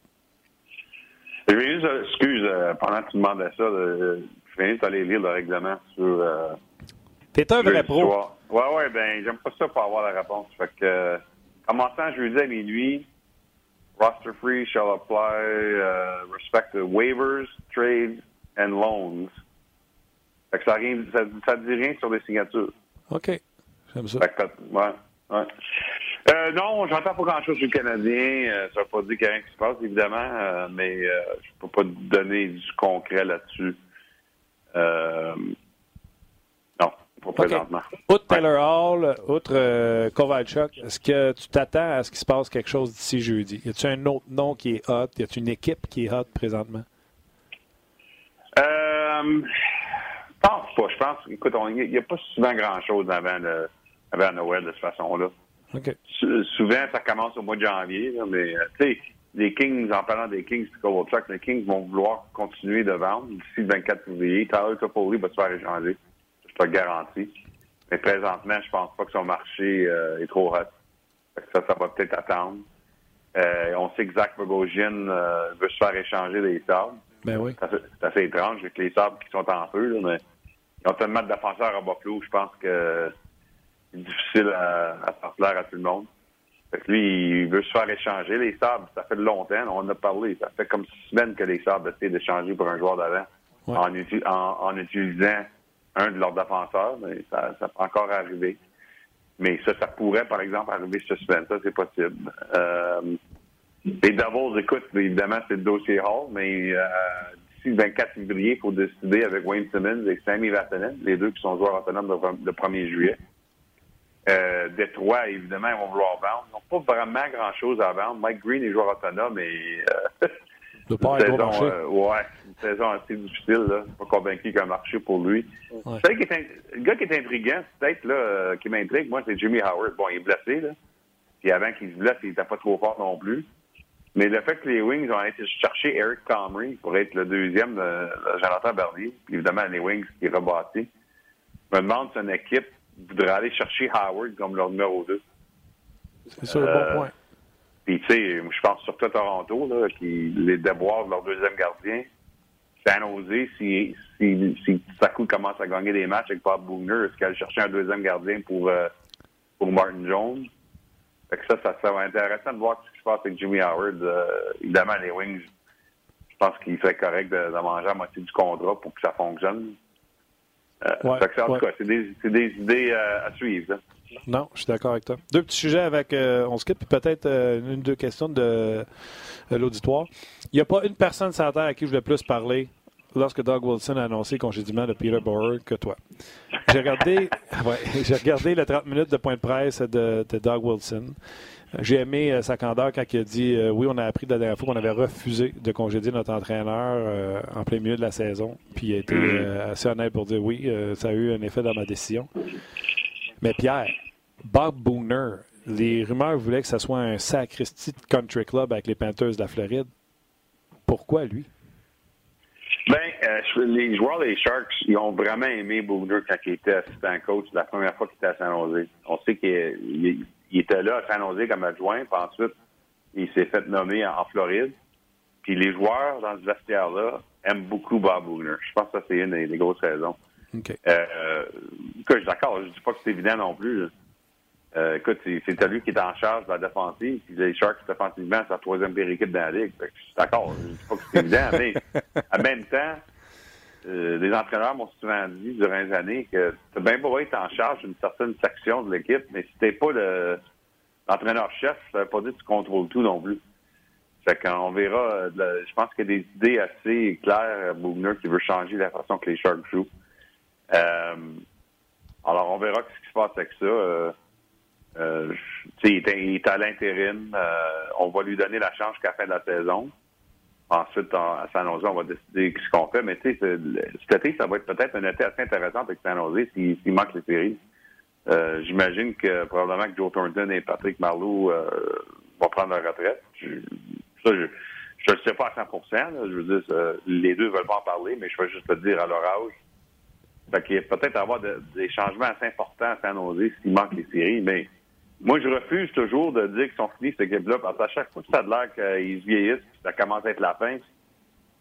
excuse, pendant que tu demandais ça, je viens d'aller lire le règlement sur T'es un vrai pro. Ouais, ouais, ben, j'aime pas ça pour avoir la réponse. Fait que, euh, commençant jeudi à minuit, roster free shall apply uh, respect to waivers, trades and loans. Fait que ça, rien, ça, ça dit rien sur les signatures. OK. J'aime ça. Fait que, ouais, ouais. Euh, non, j'entends pas grand-chose sur le Canadien. Euh, ça veut pas dire qu'il y a rien qui se passe, évidemment, euh, mais je peux pas te donner du concret là-dessus. Présentement. Outre Taylor Hall, outre euh, Kovalchuk, est-ce que tu t'attends à ce qu'il se passe quelque chose d'ici jeudi? Y a-t-il un autre nom qui est hot? Y a-t-il une équipe qui est hot présentement? Euh, je pense pas. Je pense, écoute, il n'y a pas souvent grand-chose avant, avant Noël de cette façon-là. Souvent, ça commence au mois de janvier, mais euh, tu sais, les Kings, en parlant des Kings et Kovalchuk, les Kings vont vouloir continuer de vendre d'ici le 24 février. Tyler Toffoli va se faire échanger pas garanti. Mais présentement, je pense pas que son marché euh, est trop hot. Ça, ça va peut-être attendre. Euh, on sait que Zach Bogosian euh, veut se faire échanger des sables. Ben oui. C'est assez étrange avec les sables qui sont en feu, mais ils ont tellement de défenseurs à Buffalo, je pense que c'est difficile à, à faire plaire à tout le monde. Fait que lui, il veut se faire échanger. Les Sabres, ça fait longtemps, on en a parlé. Ça fait comme six semaines que les Sabres essaient d'échanger pour un joueur d'avant Ouais. en, uti- en- en utilisant un de leurs défenseurs, mais ça, ça peut encore arriver. Mais ça, ça pourrait, par exemple, arriver cette semaine. Ça, c'est possible. Euh, les Devils, écoute, évidemment, c'est le dossier Hall, mais euh, d'ici le 24 février, il faut décider avec Wayne Simmons et Sammy Vatanen, les deux qui sont joueurs autonomes le, le 1er juillet. Euh, Détroit, évidemment, ils vont vouloir vendre. Ils n'ont pas vraiment grand-chose à vendre. Mike Green est joueur autonome et euh, De pas saison, euh, ouais, une saison assez difficile. Là. Je suis pas convaincu qu'un marché pour lui. Ouais. Celui qui est in- Le gars qui est intriguant, peut-être là, euh, qui m'intrigue, moi, c'est Jimmy Howard. Bon, il est blessé, là. Puis avant qu'il se blesse, il n'était pas trop fort non plus. Mais le fait que les Wings ont été chercher Eric Comrie pour être le deuxième de, de Jonathan Bernier, puis évidemment les Wings qui est rebâti, je me demande si une équipe voudrait aller chercher Howard comme leur numéro 2. C'est sûr, euh, bon point. Puis, tu sais, je pense surtout à Toronto, là, qui les déboire de leur deuxième gardien. San Jose, si, si, si Sakou commence à gagner des matchs avec Bob Booner, est-ce qu'elle chercher un deuxième gardien pour, euh, pour Martin Jones? Fait que ça, ça serait intéressant de voir ce qui se passe avec Jimmy Howard. Euh, évidemment, les Wings, je pense qu'il serait correct de, de manger à moitié du contrat pour que ça fonctionne. Euh, Ouais, fait que ça, en ouais. tout cas, c'est des, c'est des idées à suivre. là. Non, je suis d'accord avec toi. Deux petits sujets avec. euh, on skip, puis peut-être euh, une ou deux questions de, de l'auditoire. Il n'y a pas une personne sur la Terre à qui je voulais plus parler lorsque Doug Wilson a annoncé le congédiement de Peter Bauer que toi. J'ai regardé, ouais, j'ai regardé les 30 minutes de point de presse de, de Doug Wilson. J'ai aimé euh, sa candeur quand il a dit euh, oui, on a appris de la dernière fois qu'on avait refusé de congédier notre entraîneur euh, en plein milieu de la saison. Puis il a été euh, assez honnête pour dire oui, ça a eu un effet dans ma décision. Mais Pierre, Bob Booner, les rumeurs voulaient que ce soit un sacristie de country club avec les Panthers de la Floride. Pourquoi lui? Ben, euh, les joueurs des Sharks, ils ont vraiment aimé Booner quand il était assistant coach la première fois qu'il était à San Jose. On sait qu'il il- il était là à San Jose comme adjoint, puis ensuite, il s'est fait nommer en, en Floride. Puis les joueurs dans ce vestiaire-là aiment beaucoup Bob Booner. Je pense que ça, c'est une des, des grosses raisons. OK. Euh, euh, je suis d'accord, je dis pas que c'est évident non plus. Euh, écoute, c'est- c'est lui qui est en charge de la défensive, puis les Sharks, défensivement, c'est la troisième pire équipe dans la Ligue. Je suis d'accord, je dis pas que c'est évident, mais en même temps, euh, les entraîneurs m'ont souvent dit durant les années que tu bien beau être en charge d'une certaine section de l'équipe, mais si t'es pas le l'entraîneur-chef, ça veut pas dire que tu contrôles tout non plus. Fait qu'on verra, euh, la- je pense qu'il y a des idées assez claires, euh, Boomer, qui veut changer la façon que les Sharks jouent. Euh, alors, on verra ce qui se passe avec ça. Euh, il, est- il est à l'intérim. Euh, on va lui donner la chance jusqu'à la fin de la saison. Ensuite, en- à San Jose, on va décider ce qu'on fait. Mais tu sais, le- cet été, ça va être peut-être un été assez intéressant avec San Jose s'il manque les séries. Euh, J'imagine que probablement que Joe Thornton et Patrick Marleau vont prendre leur retraite. Je, ça, je ne le sais pas à 100 là. Je veux dire, les deux veulent pas en parler, mais je vais juste te dire à leur âge. Fait qu'il peut-être avoir de- des changements assez importants à San Jose s'il manque les séries, mais moi, je refuse toujours de dire qu'ils sont finis, cette équipe-là, parce qu'à chaque fois que ça a l'air qu'ils se vieillissent, ça commence à être la fin,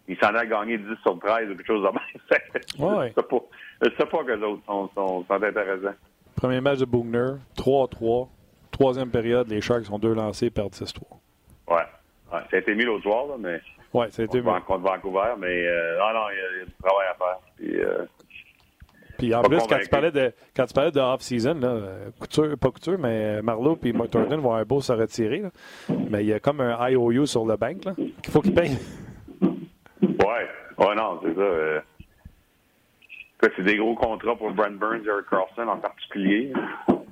ils s'en ont gagné 10 sur 13 ou quelque chose de même. Ouais. Je sais je sais pas que les autres sont, sont, sont intéressants. Premier match de Booner, 3-3. Troisième période, les Sharks sont deux lancés, perdent 6-3. Ouais. ouais. Ça a été mis l'autre soir, là, mais Ouais, ça a été. contre, contre Vancouver, mais euh, non, non, il y, a, il y a du travail à faire. Puis, euh, Puis en plus, quand tu parlais de quand tu parlais de off-season, là, couture, pas couture, mais Marlowe et Mark Thornton vont un beau se retirer. là. Mais il y a comme un IOU sur le bank là, qu'il faut qu'ils payent. Ouais, ouais, non, c'est ça. euh. C'est des gros contrats pour Brent Burns et Eric Carlson en particulier.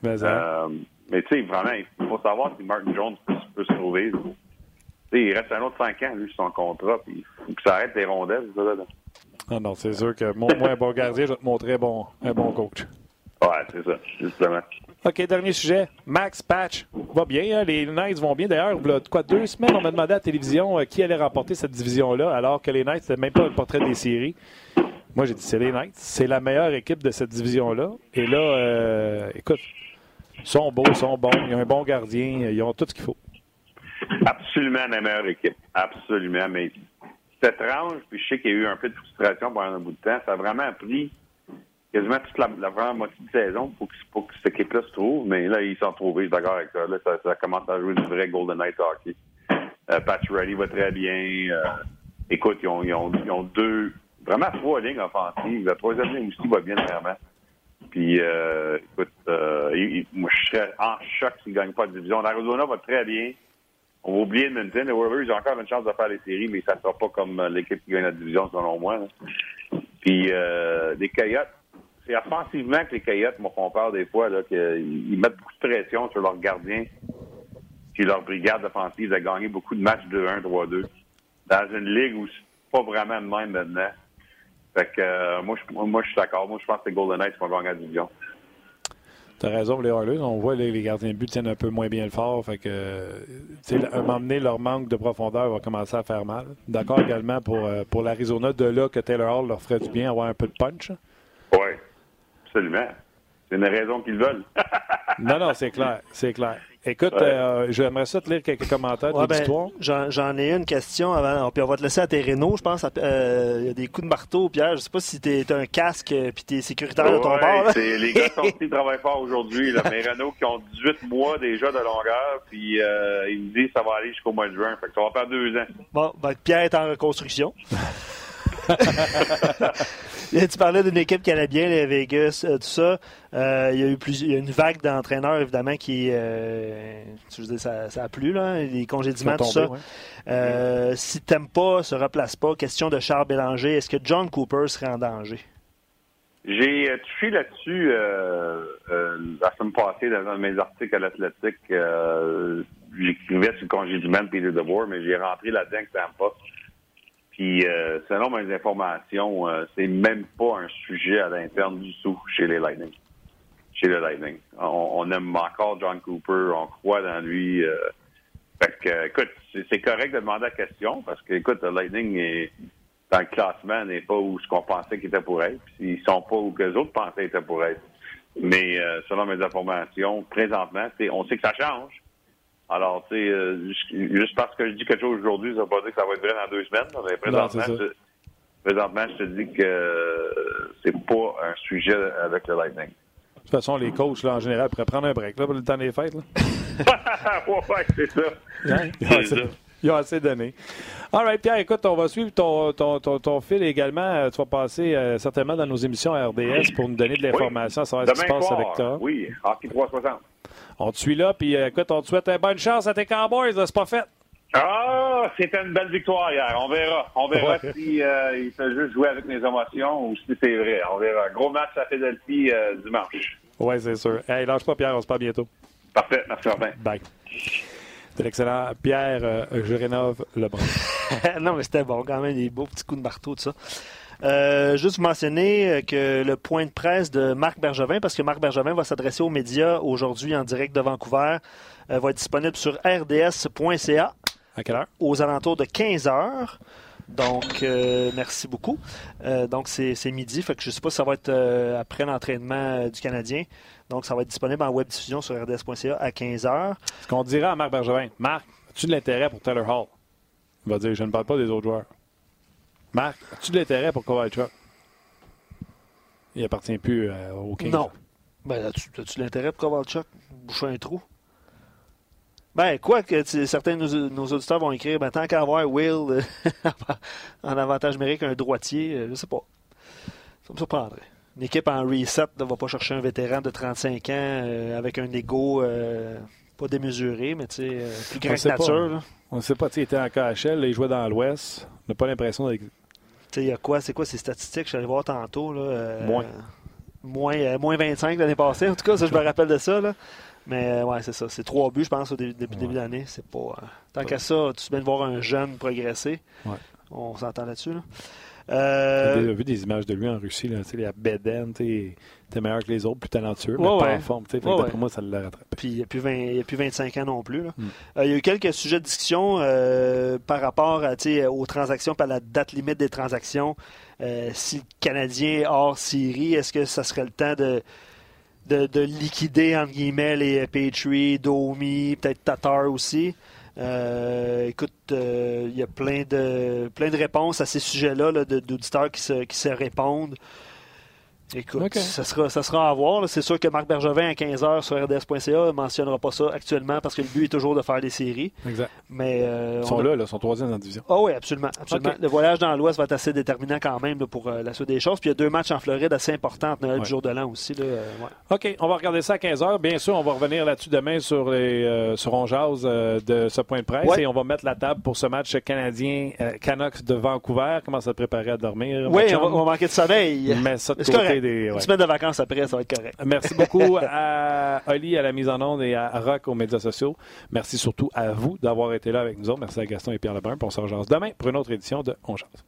Mais, euh, mais tu sais, vraiment, il faut savoir si Martin Jones peut, peut se trouver. Tu sais, il reste un autre 5 ans, lui, sur son contrat, puis il faut que ça arrête les rondelles, ça, là. ah non, c'est sûr que mon, moi, un bon gardien, je vais te montrer un bon, un bon coach. Ouais, c'est ça, justement. OK, dernier sujet. Max Patch va bien. hein? Les Knights vont bien. D'ailleurs, quoi, deux semaines, on m'a demandé à la télévision euh, qui allait remporter cette division-là, alors que les Knights, c'était même pas le portrait des séries. Moi, j'ai dit, c'est les Knights. C'est la meilleure équipe de cette division-là. Et là, euh, écoute, ils sont beaux, ils sont bons. Ils ont un bon gardien. Ils ont tout ce qu'il faut. Absolument la meilleure équipe. Absolument. Mais c'est étrange, puis je sais qu'il y a eu un peu de frustration pendant un bout de temps. Ça a vraiment pris quasiment toute la, première moitié de saison pour que, pour que cette équipe-là se trouve, mais là, ils sont trouvés, je suis d'accord avec ça. Là, ça, commence à jouer du vrai Golden Knight hockey. Euh, Patch Ready va très bien. Euh, écoute, ils ont, deux, vraiment trois lignes offensives. La troisième ligne aussi va bien vraiment. Puis, euh, écoute, moi, je serais en choc s'ils ne gagnent pas de division. L'Arizona va très bien. On va oublier Edmonton. Les ils ont encore une chance de faire les séries, mais ça ne sera pas comme euh, l'équipe qui gagne la division, selon moi. Puis, euh, les Coyotes, c'est offensivement que les Coyotes me font peur des fois, qu'ils ils mettent beaucoup de pression sur leurs gardiens puis leur brigade offensive a gagné beaucoup de matchs 2-1, 3-2. Dans une ligue où c'est pas vraiment de même maintenant. Fait que euh, moi, je, moi, je suis d'accord. Moi, je pense que les Golden Knights vont gagner la division. T'as raison, les Oilers, on voit les, les gardiens de but tiennent un peu moins bien le fort. Fait que, tu sais, à un moment donné, leur manque de profondeur va commencer à faire mal. D'accord également pour, euh, pour l'Arizona, de là que Taylor Hall leur ferait du bien, avoir un peu de punch. Oui, absolument. C'est une raison qu'ils veulent. Non, non, c'est clair, c'est clair. Écoute, Ouais. euh, j'aimerais ça te lire quelques commentaires de Ouais, ben, l'histoire. J'en j'en ai une question avant, puis on va te laisser à tes rénaux, je pense. Euh, Il y a des coups de marteau, Pierre. Je sais pas si t'es t'as un casque euh, puis t'es sécuritaire de ton bord. les gars sont ici, travaillent fort aujourd'hui. là. Mes Renault qui ont 18 mois déjà de longueur, puis euh, ils me disent que ça va aller jusqu'au mois de juin. Fait que ça va faire deux ans. Bon, ben, Pierre est en reconstruction. Tu parlais d'une équipe qui allait bien, les Vegas, euh, tout ça. Euh, il y a eu plus, il y a une vague d'entraîneurs, évidemment, qui. Euh, je veux dire, ça, ça a plu, là, les congédiements, tout ça. ouais. Euh, si t'aimes pas, se replace pas. Question de Charles Bélanger. Est-ce que John Cooper serait en danger? J'ai euh, touché là-dessus euh, euh, la semaine passée dans un de mes articles à l'Athletic. Euh, J'écrivais sur le congédiement de Peter DeBoer, mais j'ai rentré là-dedans que ça pas. Puis, euh, selon mes informations, euh, c'est même pas un sujet à l'interne du tout chez les Lightning. Chez les Lightning. On, on aime encore John Cooper, on croit dans lui. euh, fait que, écoute, c'est correct de demander la question parce que, écoute, le Lightning est dans le classement n'est pas où ce qu'on pensait qu'il était pour être. Puis ils sont pas où que les autres pensaient qu'ils étaient pour être. Mais euh, selon mes informations, présentement, on sait que ça change. Alors, tu sais, euh, juste- parce que je dis quelque chose aujourd'hui, ça ne veut pas dire que ça va être vrai dans deux semaines. Mais présentement, je, présentement, je te dis que euh, c'est pas un sujet avec le Lightning. De toute façon, les coachs, là, en général, pourraient prendre un break là, pour le temps des fêtes. Là. ouais, c'est ça. Hein? Ils, ont C'est assez, ça. ils ont assez donné. All right, Pierre, écoute, on va suivre ton, ton, ton, ton fil également. Euh, Tu vas passer euh, certainement dans nos émissions à RDS pour nous donner de l'information à savoir ce qui se passe avec toi. Oui, Hockey 360. On te suit là, puis euh, écoute, on te souhaite une bonne chance à tes Cowboys. C'est pas fait. Ah, c'était une belle victoire hier. On verra. On verra Ouais. si euh, il fait juste jouer avec mes émotions ou si c'est vrai. On verra. Gros match à Philadelphie euh, dimanche. Oui, c'est sûr. Hey, lâche pas, Pierre, on se parle bientôt. Parfait. Merci, Martin. Bye. C'est l'excellent Pierre euh, Jurenov Lebrun. non, mais c'était bon quand même, des beaux petits coups de marteau, tout ça. Euh, juste vous mentionner euh, que le point de presse de Marc Bergevin, parce que Marc Bergevin va s'adresser aux médias aujourd'hui en direct de Vancouver, euh, va être disponible sur rds.ca À quelle heure? aux alentours de 15 heures. Donc, euh, merci beaucoup. Euh, donc, c'est midi. Fait que je ne sais pas si ça va être euh, après l'entraînement du Canadien. Donc, ça va être disponible en web diffusion sur rds.ca à 15 heures. Ce qu'on dira à Marc Bergevin. Marc, as-tu de l'intérêt pour Taylor Hall? Il va dire, je ne parle pas des autres joueurs. Marc, as-tu de l'intérêt pour Kovalchuk? Il appartient plus euh, au Kings. Non. Ben, as-tu as-tu l'intérêt pour Kovalchuk? Boucher un trou? Ben, quoi que tu- certains de nos, nos auditeurs vont écrire, ben, tant qu'à avoir Will euh, en avantage numérique, un droitier, euh, je sais pas. Ça me surprendrait. Une équipe en reset ne va pas chercher un vétéran de 35 ans euh, avec un ego euh, pas démesuré, mais tu sais, plus grand que pas. nature. On ne sait pas, il était en KHL, là, il jouait dans l'Ouest. On n'a pas l'impression d'être. Il y a quoi, c'est quoi ces statistiques? Je suis allé voir tantôt. Là, euh, Moins. Moins, euh, moins 25 l'année passée. En tout cas, ça, je me rappelle de ça. Là. Mais euh, ouais, c'est ça. C'est trois buts, je pense, au début, depuis le début de l'année. C'est pas. tant qu'à ça, tu viens de voir un jeune progresser. Ouais. On s'entend là-dessus. Là. Euh, J'ai vu des images de lui en Russie, là, la Beden, tu es meilleur que les autres, plus talentueux, mais Ouais, pas ouais. en forme. Fait Ouais, D'après moi, ça l'a rattrapé. Puis il n'y a, plus 20 il y a plus 25 ans non plus. là. Mm. Euh, il y a eu quelques sujets de discussion euh, par rapport à, aux transactions, par la date limite des transactions. Euh, si le Canadien hors série, est-ce que ça serait le temps de, de, de liquider, entre guillemets, les Petrie, Domi, peut-être Tatar aussi? Euh, écoute, euh, il y a plein de, plein de réponses à ces sujets-là là, d'auditeurs qui se, qui se répondent. Écoute, okay. ça, sera, ça sera à voir. C'est sûr que Marc Bergevin, à 15h sur RDS.ca, ne mentionnera pas ça actuellement parce que le but est toujours de faire des séries. Exact. Mais, euh, ils sont là, là, ils sont troisième dans la division. Ah oh, oui, absolument. absolument. Okay. Le voyage dans l'Ouest va être assez déterminant quand même là, pour euh, la suite des choses. Puis il y a deux matchs en Floride assez importants, Noël ouais. jour de l'an aussi. Là, euh, ouais. OK, on va regarder ça à 15h. Bien sûr, on va revenir là-dessus demain sur, les, sur On de ce point de presse ouais. et on va mettre la table pour ce match canadien Canucks de Vancouver. Comment ça te préparer à dormir? Oui, on va, on va manquer de sommeil. Mais ça de côté des. Une semaine de vacances après, ça va être correct. Merci beaucoup à Oli à la mise en onde et à Rock aux médias sociaux. Merci surtout à vous d'avoir été là avec nous autres. Merci à Gaston et Pierre Lebrun. On se rejoint demain pour une autre édition de On Jase.